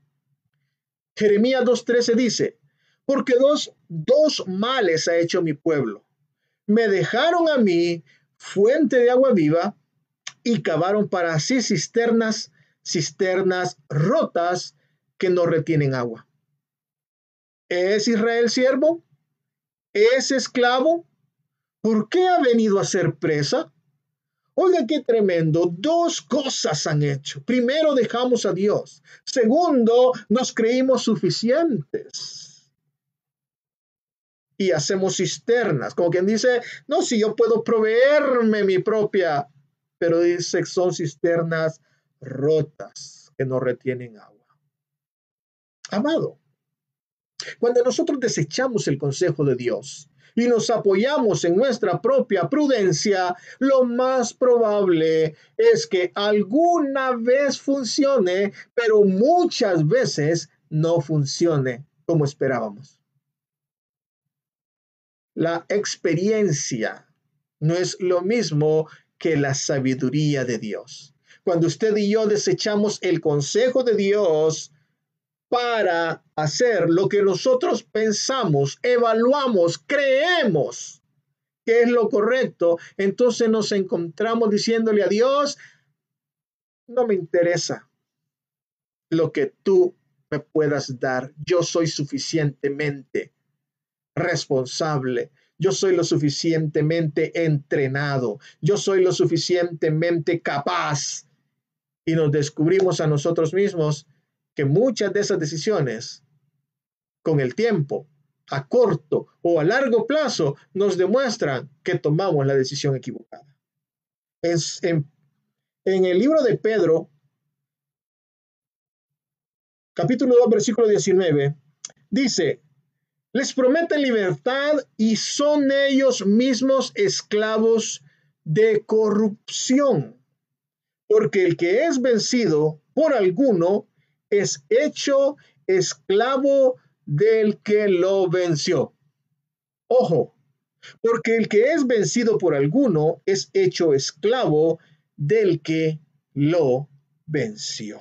Jeremías 2.13 dice, porque dos, dos males ha hecho mi pueblo me dejaron a mí fuente de agua viva y cavaron para sí cisternas, cisternas rotas que no retienen agua. ¿Es Israel siervo? ¿Es esclavo? ¿Por qué ha venido a ser presa? Oiga, qué tremendo. Dos cosas han hecho. Primero, dejamos a Dios. Segundo, nos creímos suficientes y hacemos cisternas, como quien dice, no, si yo puedo proveerme mi propia, pero dice que son cisternas rotas que no retienen agua. Amado, cuando nosotros desechamos el consejo de Dios y nos apoyamos en nuestra propia prudencia, lo más probable es que alguna vez funcione, pero muchas veces no funcione como esperábamos. La experiencia no es lo mismo que la sabiduría de Dios. Cuando usted y yo desechamos el consejo de Dios para hacer lo que nosotros pensamos, evaluamos, creemos que es lo correcto, entonces nos encontramos diciéndole a Dios, no me interesa lo que tú me puedas dar, yo soy suficientemente responsable. Yo soy lo suficientemente entrenado. Yo soy lo suficientemente capaz. Y nos descubrimos a nosotros mismos que muchas de esas decisiones, con el tiempo, a corto o a largo plazo, nos demuestran que tomamos la decisión equivocada. En, en el libro de Pedro, capítulo 2, versículo 19, dice, les prometen libertad y son ellos mismos esclavos de corrupción. Porque el que es vencido por alguno es hecho esclavo del que lo venció. Ojo, porque el que es vencido por alguno es hecho esclavo del que lo venció.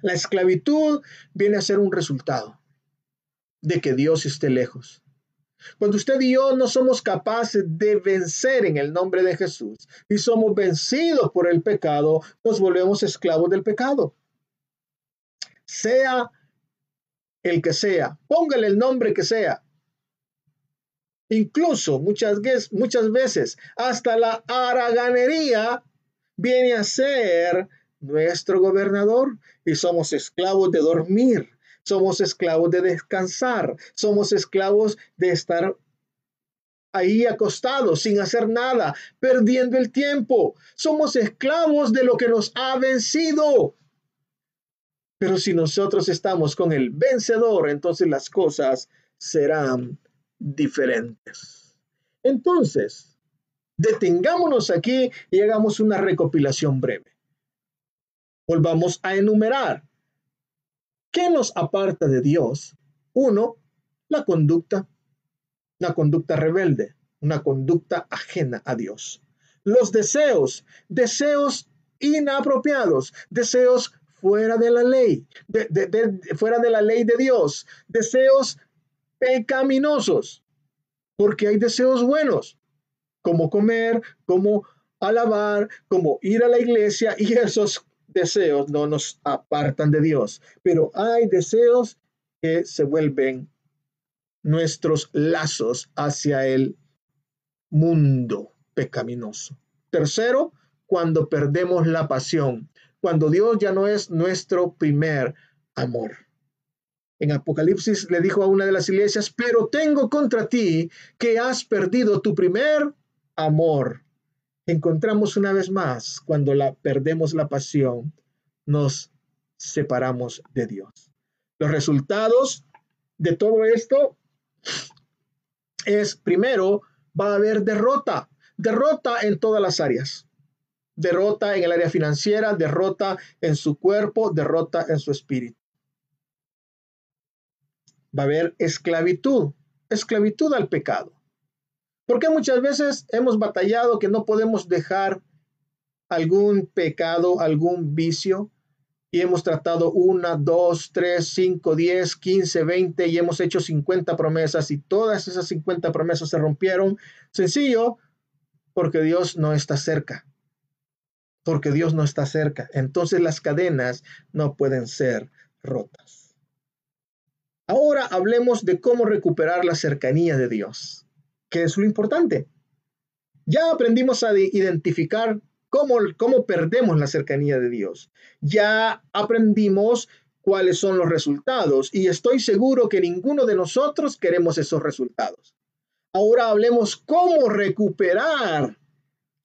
La esclavitud viene a ser un resultado de que Dios esté lejos. Cuando usted y yo no somos capaces de vencer en el nombre de Jesús y somos vencidos por el pecado, nos volvemos esclavos del pecado. Sea el que sea, póngale el nombre que sea. Incluso muchas, muchas veces hasta la haraganería viene a ser nuestro gobernador y somos esclavos de dormir somos esclavos de descansar, somos esclavos de estar ahí acostados sin hacer nada, perdiendo el tiempo. Somos esclavos de lo que nos ha vencido. Pero si nosotros estamos con el vencedor, entonces las cosas serán diferentes. Entonces, detengámonos aquí y hagamos una recopilación breve. Volvamos a enumerar. ¿Qué nos aparta de Dios? Uno, la conducta, la conducta rebelde, una conducta ajena a Dios. Los deseos, deseos inapropiados, deseos fuera de la ley, fuera de la ley de Dios, deseos pecaminosos, porque hay deseos buenos, como comer, como alabar, como ir a la iglesia, y esos deseos no nos apartan de Dios, pero hay deseos que se vuelven nuestros lazos hacia el mundo pecaminoso. Tercero, cuando perdemos la pasión, cuando Dios ya no es nuestro primer amor. En Apocalipsis le dijo a una de las iglesias, pero tengo contra ti que has perdido tu primer amor. Encontramos una vez más, cuando la, perdemos la pasión, nos separamos de Dios. Los resultados de todo esto es, primero, va a haber derrota, derrota en todas las áreas. Derrota en el área financiera, derrota en su cuerpo, derrota en su espíritu. Va a haber esclavitud, esclavitud al pecado. Porque muchas veces hemos batallado que no podemos dejar algún pecado, algún vicio, y hemos tratado una, dos, tres, cinco, diez, quince, veinte y hemos hecho cincuenta promesas y todas esas cincuenta promesas se rompieron. Sencillo, porque Dios no está cerca. Porque Dios no está cerca. Entonces las cadenas no pueden ser rotas. Ahora hablemos de cómo recuperar la cercanía de Dios, que es lo importante. Ya aprendimos a identificar cómo, perdemos la cercanía de Dios. Ya aprendimos cuáles son los resultados y estoy seguro que ninguno de nosotros queremos esos resultados. Ahora hablemos cómo recuperar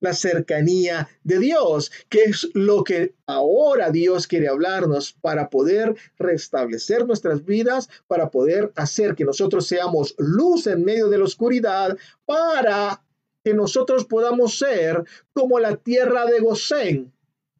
la cercanía de Dios, que es lo que ahora Dios quiere hablarnos para poder restablecer nuestras vidas, para poder hacer que nosotros seamos luz en medio de la oscuridad, para que nosotros podamos ser como la tierra de Gosén.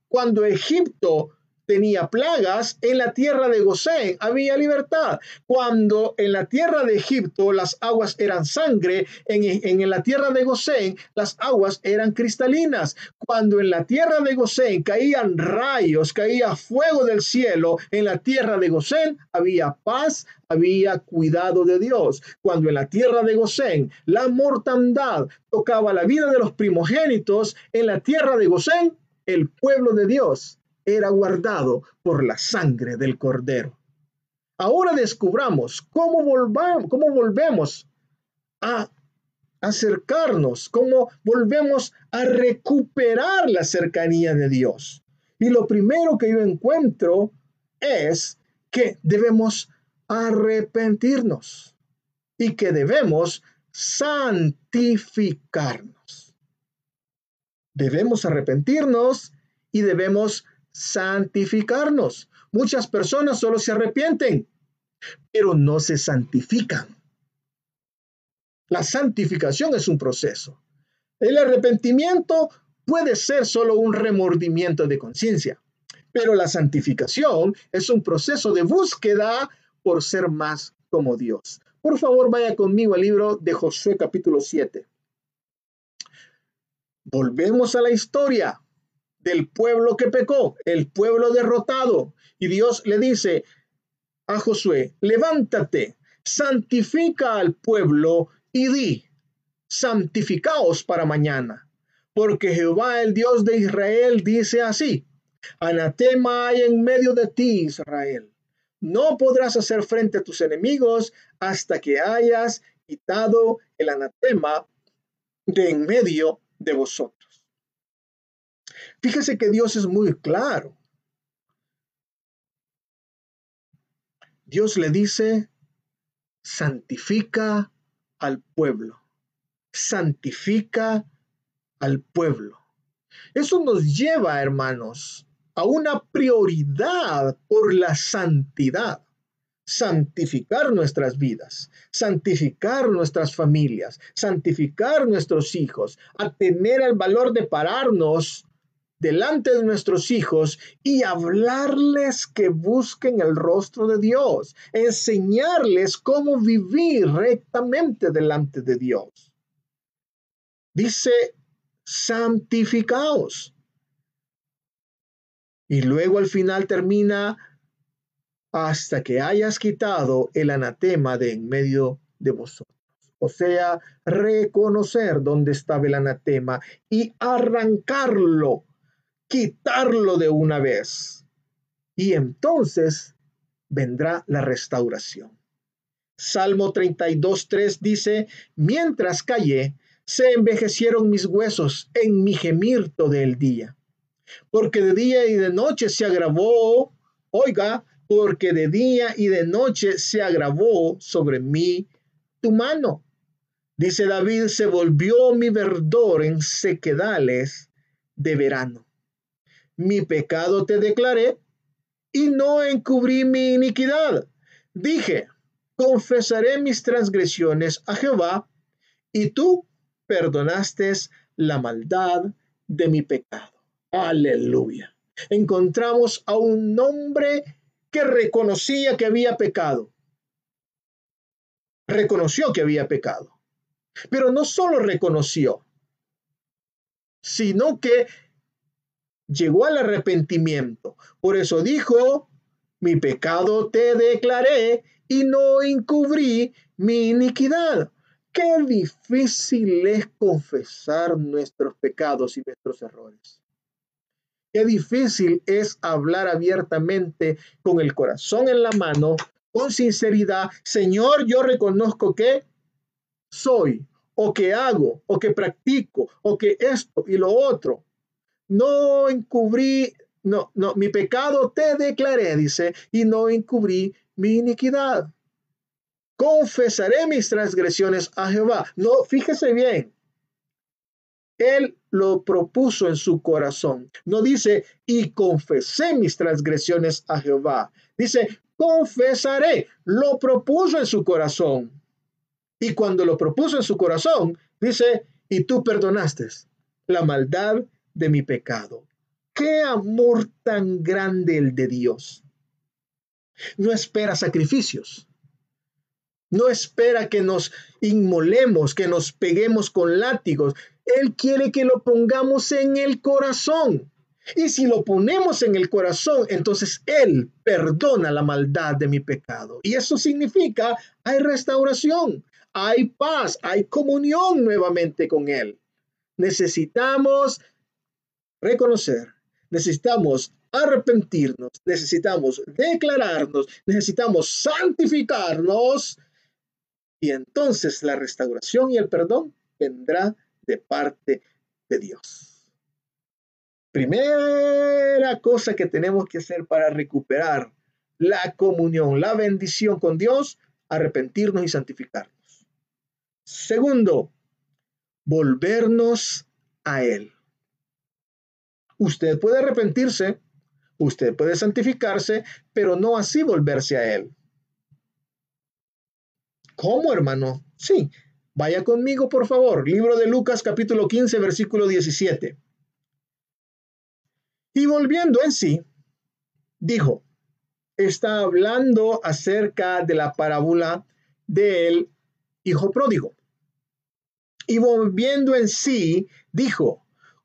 Cuando Egipto tenía plagas, en la tierra de Gosén había libertad. Cuando en la tierra de Egipto las aguas eran sangre, en, en, la tierra de Gosén las aguas eran cristalinas. Cuando en la tierra de Gosén caían rayos, caía fuego del cielo, en la tierra de Gosén había paz, había cuidado de Dios. Cuando en la tierra de Gosén la mortandad tocaba la vida de los primogénitos, en la tierra de Gosén el pueblo de Dios era guardado por la sangre del cordero. Ahora descubramos cómo, cómo volvemos a acercarnos, cómo volvemos a recuperar la cercanía de Dios. Y lo primero que yo encuentro es que debemos arrepentirnos y que debemos santificarnos. Debemos arrepentirnos y debemos santificarnos. Muchas personas solo se arrepienten, pero no se santifican. La santificación es un proceso. El arrepentimiento puede ser solo un remordimiento de conciencia, pero la santificación es un proceso de búsqueda por ser más como Dios. Por favor, vaya conmigo al libro de Josué capítulo 7. Volvemos a la historia del pueblo que pecó, el pueblo derrotado. Y Dios le dice a Josué, levántate, santifica al pueblo y di, santificaos para mañana, porque Jehová el Dios de Israel dice así, anatema hay en medio de ti, Israel. No podrás hacer frente a tus enemigos hasta que hayas quitado el anatema de en medio de vosotros. Fíjese que Dios es muy claro. Dios le dice, santifica al pueblo. santifica al pueblo. Eso nos lleva, hermanos, a una prioridad por la santidad. Santificar nuestras vidas, santificar nuestras familias, santificar nuestros hijos, a tener el valor de pararnos delante de nuestros hijos y hablarles que busquen el rostro de Dios, enseñarles cómo vivir rectamente delante de Dios. Dice, santificaos. Y luego al final termina hasta que hayas quitado el anatema de en medio de vosotros. O sea, reconocer dónde estaba el anatema y arrancarlo quitarlo de una vez. Y entonces vendrá la restauración. Salmo 32.3 dice, mientras callé, se envejecieron mis huesos en mi gemir todo el día. Porque de día y de noche se agravó, oiga, porque de día y de noche se agravó sobre mí tu mano. Dice David, se volvió mi verdor en sequedales de verano mi pecado te declaré y no encubrí mi iniquidad. Dije, confesaré mis transgresiones a Jehová y tú perdonaste la maldad de mi pecado. Aleluya. Encontramos a un hombre que reconocía que había pecado. Reconoció que había pecado. Pero no solo reconoció, sino que llegó al arrepentimiento. Por eso dijo, mi pecado te declaré y no encubrí mi iniquidad. Qué difícil es confesar nuestros pecados y nuestros errores. Qué difícil es hablar abiertamente con el corazón en la mano, con sinceridad. Señor, yo reconozco que soy, o que hago, o que practico, o que esto y lo otro no encubrí, no, no, mi pecado te declaré, dice, y no encubrí mi iniquidad. Confesaré mis transgresiones a Jehová. No, fíjese bien. Él lo propuso en su corazón. No dice, y confesé mis transgresiones a Jehová. Dice, confesaré. Lo propuso en su corazón. Y cuando lo propuso en su corazón, dice, y tú perdonaste la maldad de mi pecado. Qué amor tan grande el de Dios. No espera sacrificios. No espera que nos inmolemos, que nos peguemos con látigos. Él quiere que lo pongamos en el corazón. Y si lo ponemos en el corazón, entonces Él perdona la maldad de mi pecado. Y eso significa, hay restauración, hay paz, hay comunión nuevamente con Él. Necesitamos reconocer, necesitamos arrepentirnos, necesitamos declararnos, necesitamos santificarnos y entonces la restauración y el perdón vendrá de parte de Dios. Primera cosa que tenemos que hacer para recuperar la comunión, la bendición con Dios, arrepentirnos y santificarnos. Segundo, volvernos a Él. Usted puede arrepentirse, usted puede santificarse, pero no así volverse a Él. ¿Cómo, hermano? Sí, vaya conmigo, por favor. Libro de Lucas, capítulo 15, versículo 17. Y volviendo en sí, dijo, está hablando acerca de la parábola del hijo pródigo. Y volviendo en sí, dijo,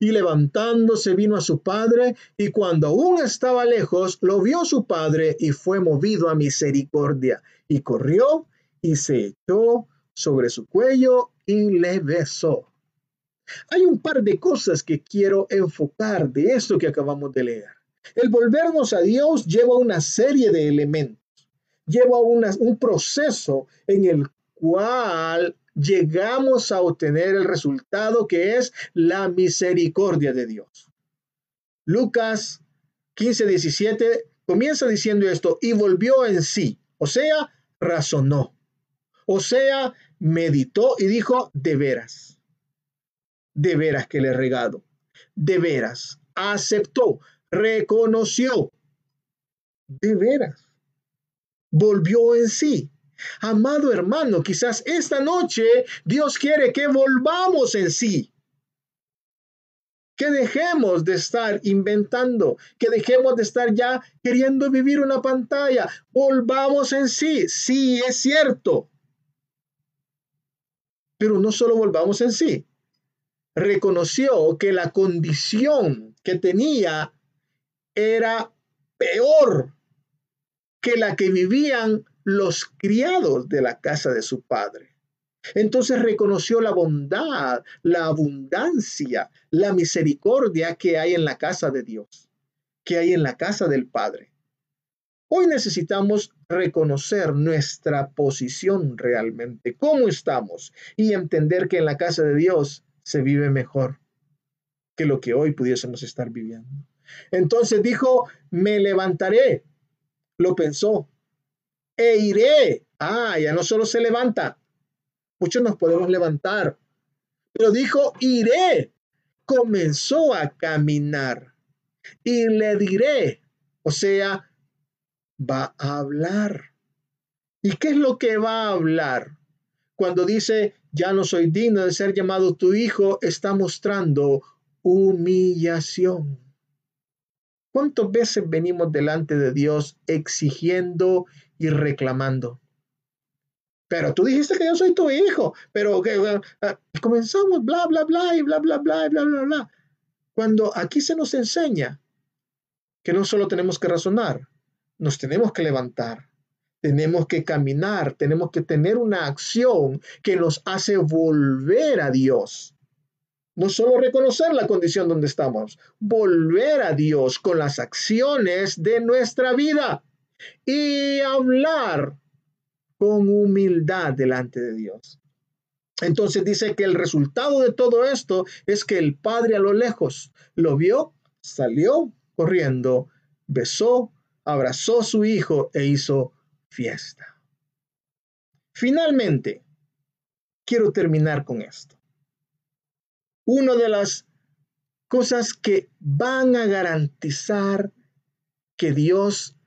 Y levantándose vino a su padre, y cuando aún estaba lejos, lo vio su padre y fue movido a misericordia y corrió y se echó sobre su cuello y le besó. Hay un par de cosas que quiero enfocar de esto que acabamos de leer. El volvernos a Dios lleva una serie de elementos, lleva un proceso en el cual llegamos a obtener el resultado que es la misericordia de Dios. Lucas 15, 17 comienza diciendo esto y volvió en sí, o sea, razonó, o sea, meditó y dijo, de veras, de veras que le he regado, de veras, aceptó, reconoció, de veras, volvió en sí. Amado hermano, quizás esta noche Dios quiere que volvamos en sí. Que dejemos de estar inventando, que dejemos de estar ya queriendo vivir una pantalla. Volvamos en sí. Sí, es cierto. Pero no solo volvamos en sí. Reconoció que la condición que tenía era peor que la que vivían los criados de la casa de su padre. Entonces reconoció la bondad, la abundancia, la misericordia que hay en la casa de Dios, que hay en la casa del Padre. Hoy necesitamos reconocer nuestra posición realmente, cómo estamos, y entender que en la casa de Dios se vive mejor que lo que hoy pudiésemos estar viviendo. Entonces dijo, me levantaré. Lo pensó, e iré. Ah, ya no solo se levanta. Muchos nos podemos levantar. Pero dijo, iré. Comenzó a caminar. Y le diré. O sea, va a hablar. ¿Y qué es lo que va a hablar? Cuando dice, ya no soy digno de ser llamado tu hijo, está mostrando humillación. ¿Cuántas veces venimos delante de Dios exigiendo y reclamando. Pero tú dijiste que yo soy tu hijo, pero que ah, comenzamos bla, bla, bla, y bla, bla, bla, y bla, bla, bla. Cuando aquí se nos enseña que no solo tenemos que razonar, nos tenemos que levantar, tenemos que caminar, tenemos que tener una acción que nos hace volver a Dios. No solo reconocer la condición donde estamos, volver a Dios con las acciones de nuestra vida y hablar con humildad delante de Dios. Entonces dice que el resultado de todo esto es que el padre a lo lejos lo vio, salió corriendo, besó, abrazó a su hijo e hizo fiesta. Finalmente, quiero terminar con esto. Una de las cosas que van a garantizar que Dios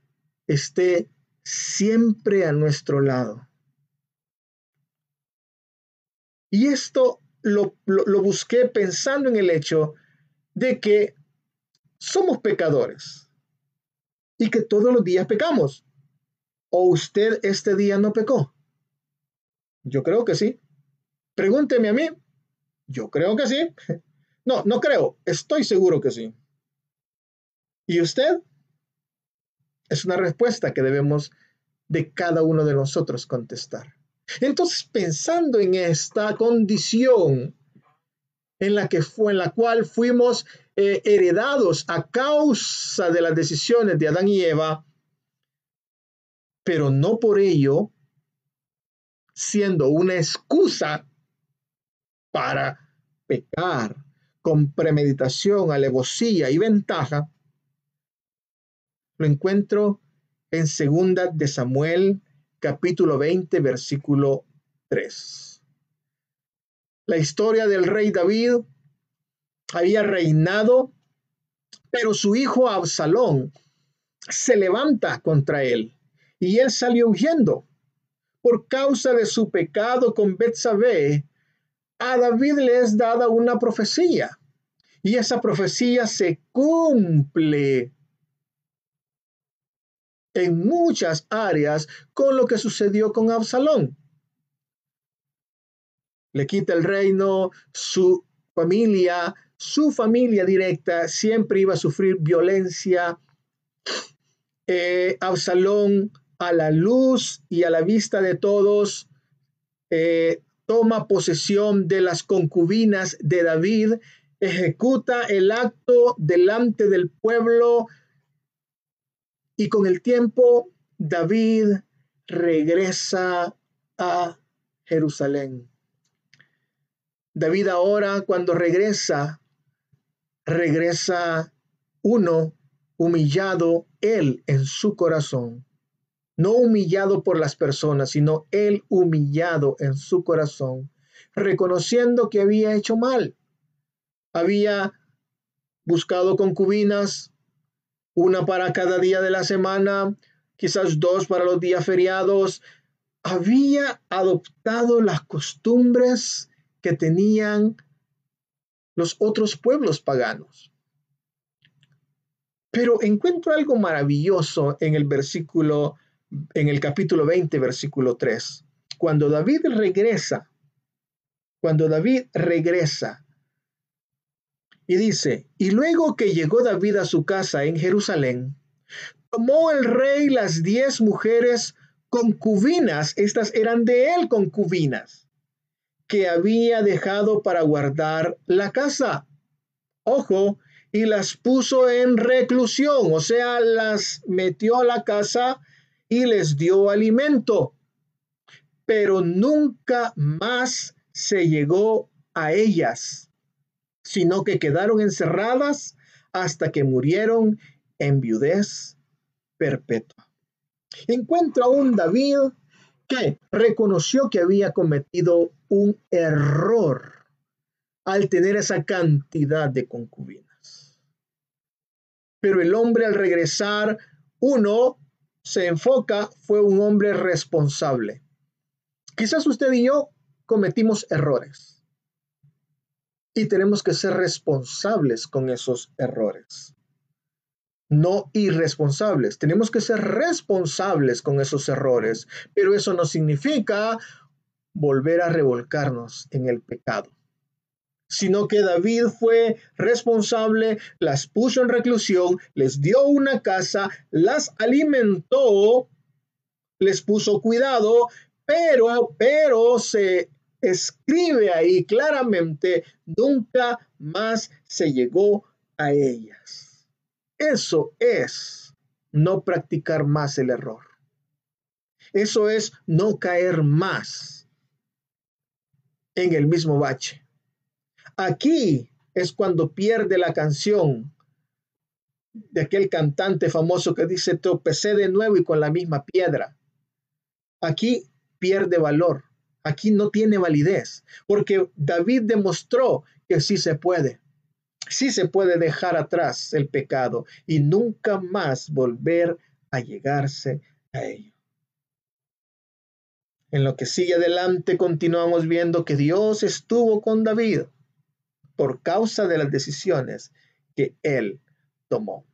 esté siempre a nuestro lado. Y esto lo, busqué pensando en el hecho de que somos pecadores y que todos los días pecamos. ¿O usted este día no pecó? Yo creo que sí. Pregúnteme a mí. Yo creo que sí. No, no creo. Estoy seguro que sí. ¿Y usted? Es una respuesta que debemos de cada uno de nosotros contestar. Entonces, pensando en esta condición en la que fue, en la cual fuimos eh, heredados a causa de las decisiones de Adán y Eva, pero no por ello siendo una excusa para pecar con premeditación, alevosía y ventaja, lo encuentro en segunda de Samuel, capítulo 20, versículo 3. La historia del rey David había reinado, pero su hijo Absalón se levanta contra él y él salió huyendo. Por causa de su pecado con Betsabé, a David le es dada una profecía y esa profecía se cumple en muchas áreas con lo que sucedió con Absalón. Le quita el reino, su familia, su familia directa siempre iba a sufrir violencia. Eh, Absalón a la luz y a la vista de todos eh, toma posesión de las concubinas de David, ejecuta el acto delante del pueblo Y con el tiempo, David regresa a Jerusalén. David ahora cuando regresa, regresa uno humillado él en su corazón. No humillado por las personas, sino él humillado en su corazón, reconociendo que había hecho mal. Había buscado concubinas, una para cada día de la semana, quizás dos para los días feriados. Había adoptado las costumbres que tenían los otros pueblos paganos. Pero encuentro algo maravilloso en el versículo, en el capítulo 20, versículo 3. Cuando David regresa, cuando David regresa y dice, y luego que llegó David a su casa en Jerusalén, tomó el rey las diez mujeres concubinas, estas eran de él concubinas, que había dejado para guardar la casa. Ojo, y las puso en reclusión, o sea, las metió a la casa y les dio alimento. Pero nunca más se llegó a ellas, sino que quedaron encerradas hasta que murieron en viudez perpetua. Encuentra un David que reconoció que había cometido un error al tener esa cantidad de concubinas. Pero el hombre al regresar, uno se enfoca, fue un hombre responsable. Quizás usted y yo cometimos errores y tenemos que ser responsables con esos errores no irresponsables. Tenemos que ser responsables con esos errores, pero eso no significa volver a revolcarnos en el pecado, sino que David fue responsable, las puso en reclusión, les dio una casa, las alimentó, les puso cuidado, pero, pero se escribe ahí claramente, nunca más se llegó a ellas. Eso es no practicar más el error. Eso es no caer más en el mismo bache. Aquí es cuando pierde la canción de aquel cantante famoso que dice tropecé de nuevo y con la misma piedra. Aquí pierde valor. Aquí no tiene validez, porque David demostró que sí se puede sí se puede dejar atrás el pecado y nunca más volver a llegarse a ello. En lo que sigue adelante continuamos viendo que Dios estuvo con David por causa de las decisiones que él tomó.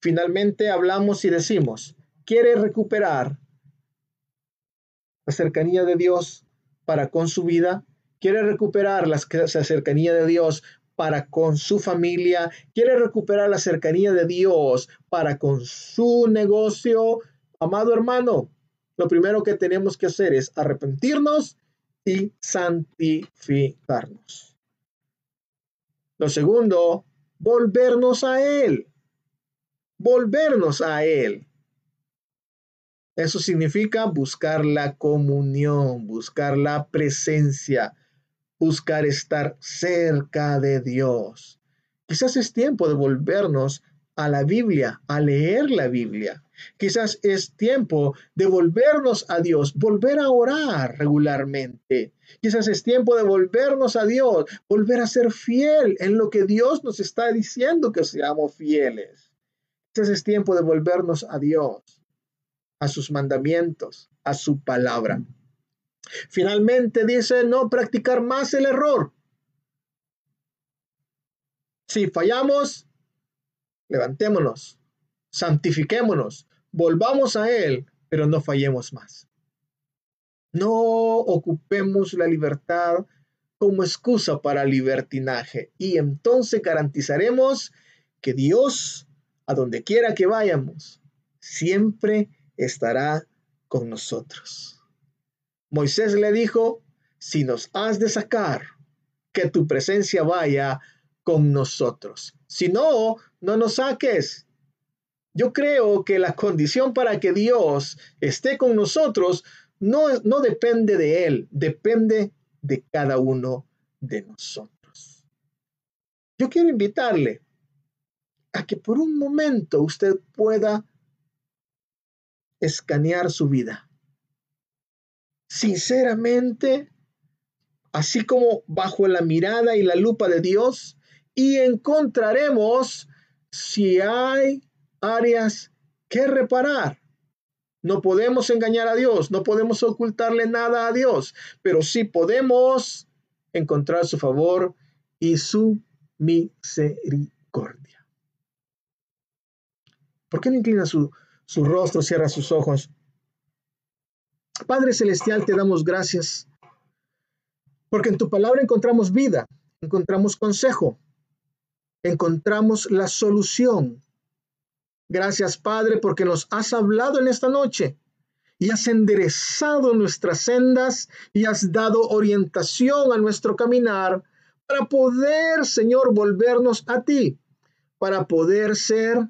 Finalmente hablamos y decimos, quiere recuperar la cercanía de Dios para con su vida, quiere recuperar la cercanía de Dios para con su familia, quiere recuperar la cercanía de Dios para con su negocio. Amado hermano, lo primero que tenemos que hacer es arrepentirnos y santificarnos. Lo segundo, volvernos a Él. Volvernos a Él. Eso significa buscar la comunión, buscar la presencia, buscar estar cerca de Dios. Quizás es tiempo de volvernos a la Biblia, a leer la Biblia. Quizás es tiempo de volvernos a Dios, volver a orar regularmente. Quizás es tiempo de volvernos a Dios, volver a ser fiel en lo que Dios nos está diciendo que seamos fieles. Quizás es tiempo de volvernos a Dios, a sus mandamientos, a su palabra. Finalmente dice no practicar más el error. Si fallamos, levantémonos, santifiquémonos, volvamos a Él, pero no fallemos más. No ocupemos la libertad como excusa para libertinaje y entonces garantizaremos que Dios, a donde quiera que vayamos, siempre estará con nosotros. Moisés le dijo, si nos has de sacar, que tu presencia vaya con nosotros. Si no, no nos saques. Yo creo que la condición para que Dios esté con nosotros no, no depende de Él, depende de cada uno de nosotros. Yo quiero invitarle a que por un momento usted pueda escanear su vida. Sinceramente, así como bajo la mirada y la lupa de Dios, y encontraremos si hay áreas que reparar. No podemos engañar a Dios, no podemos ocultarle nada a Dios, pero sí podemos encontrar su favor y su misericordia. ¿Por qué no inclina su, su rostro, cierra sus ojos? Padre Celestial, te damos gracias, porque en tu palabra encontramos vida, encontramos consejo, encontramos la solución. Gracias, Padre, porque nos has hablado en esta noche y has enderezado nuestras sendas y has dado orientación a nuestro caminar para poder, Señor, volvernos a ti, para poder ser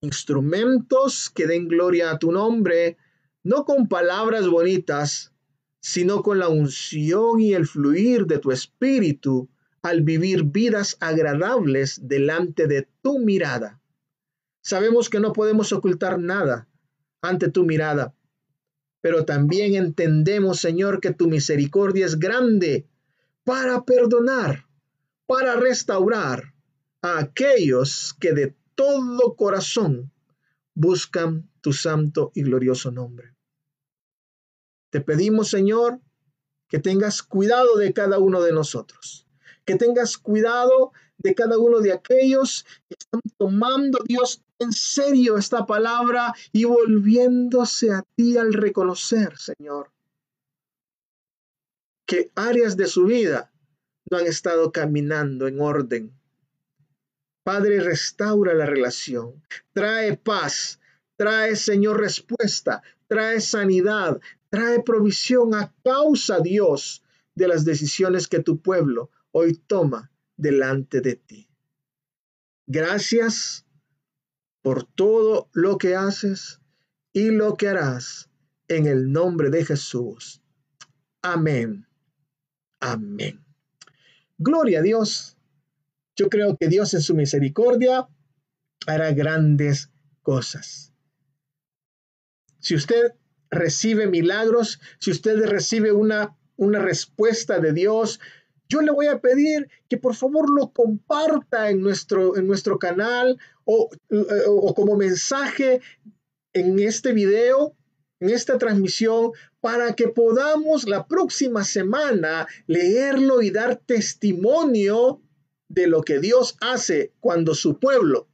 instrumentos que den gloria a tu nombre, no con palabras bonitas, sino con la unción y el fluir de tu espíritu al vivir vidas agradables delante de tu mirada. Sabemos que no podemos ocultar nada ante tu mirada, pero también entendemos, Señor, que tu misericordia es grande para perdonar, para restaurar a aquellos que de todo corazón buscan tu santo y glorioso nombre. Te pedimos, Señor, que tengas cuidado de cada uno de nosotros que tengas cuidado de cada uno de aquellos que están tomando, Dios, en serio esta palabra y volviéndose a ti al reconocer, Señor, que áreas de su vida no han estado caminando en orden. Padre, restaura la relación, trae paz, trae, Señor, respuesta, trae sanidad, trae provisión a causa, Dios, de las decisiones que tu pueblo hoy toma delante de ti. Gracias por todo lo que haces y lo que harás en el nombre de Jesús. Amén. Amén. Gloria a Dios. Yo creo que Dios en su misericordia hará grandes cosas. Si usted recibe milagros, si usted recibe una, una respuesta de Dios, yo le voy a pedir que por favor lo comparta en nuestro, en nuestro canal o, o como mensaje en este video, en esta transmisión, para que podamos la próxima semana leerlo y dar testimonio de lo que Dios hace cuando su pueblo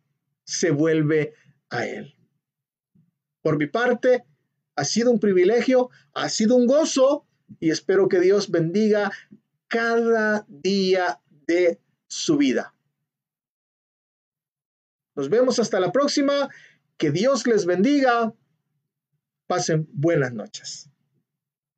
se vuelve a Él. Por mi parte, ha sido un privilegio, ha sido un gozo y espero que Dios bendiga cada día de su vida. Nos vemos hasta la próxima. Que Dios les bendiga. Pasen buenas noches.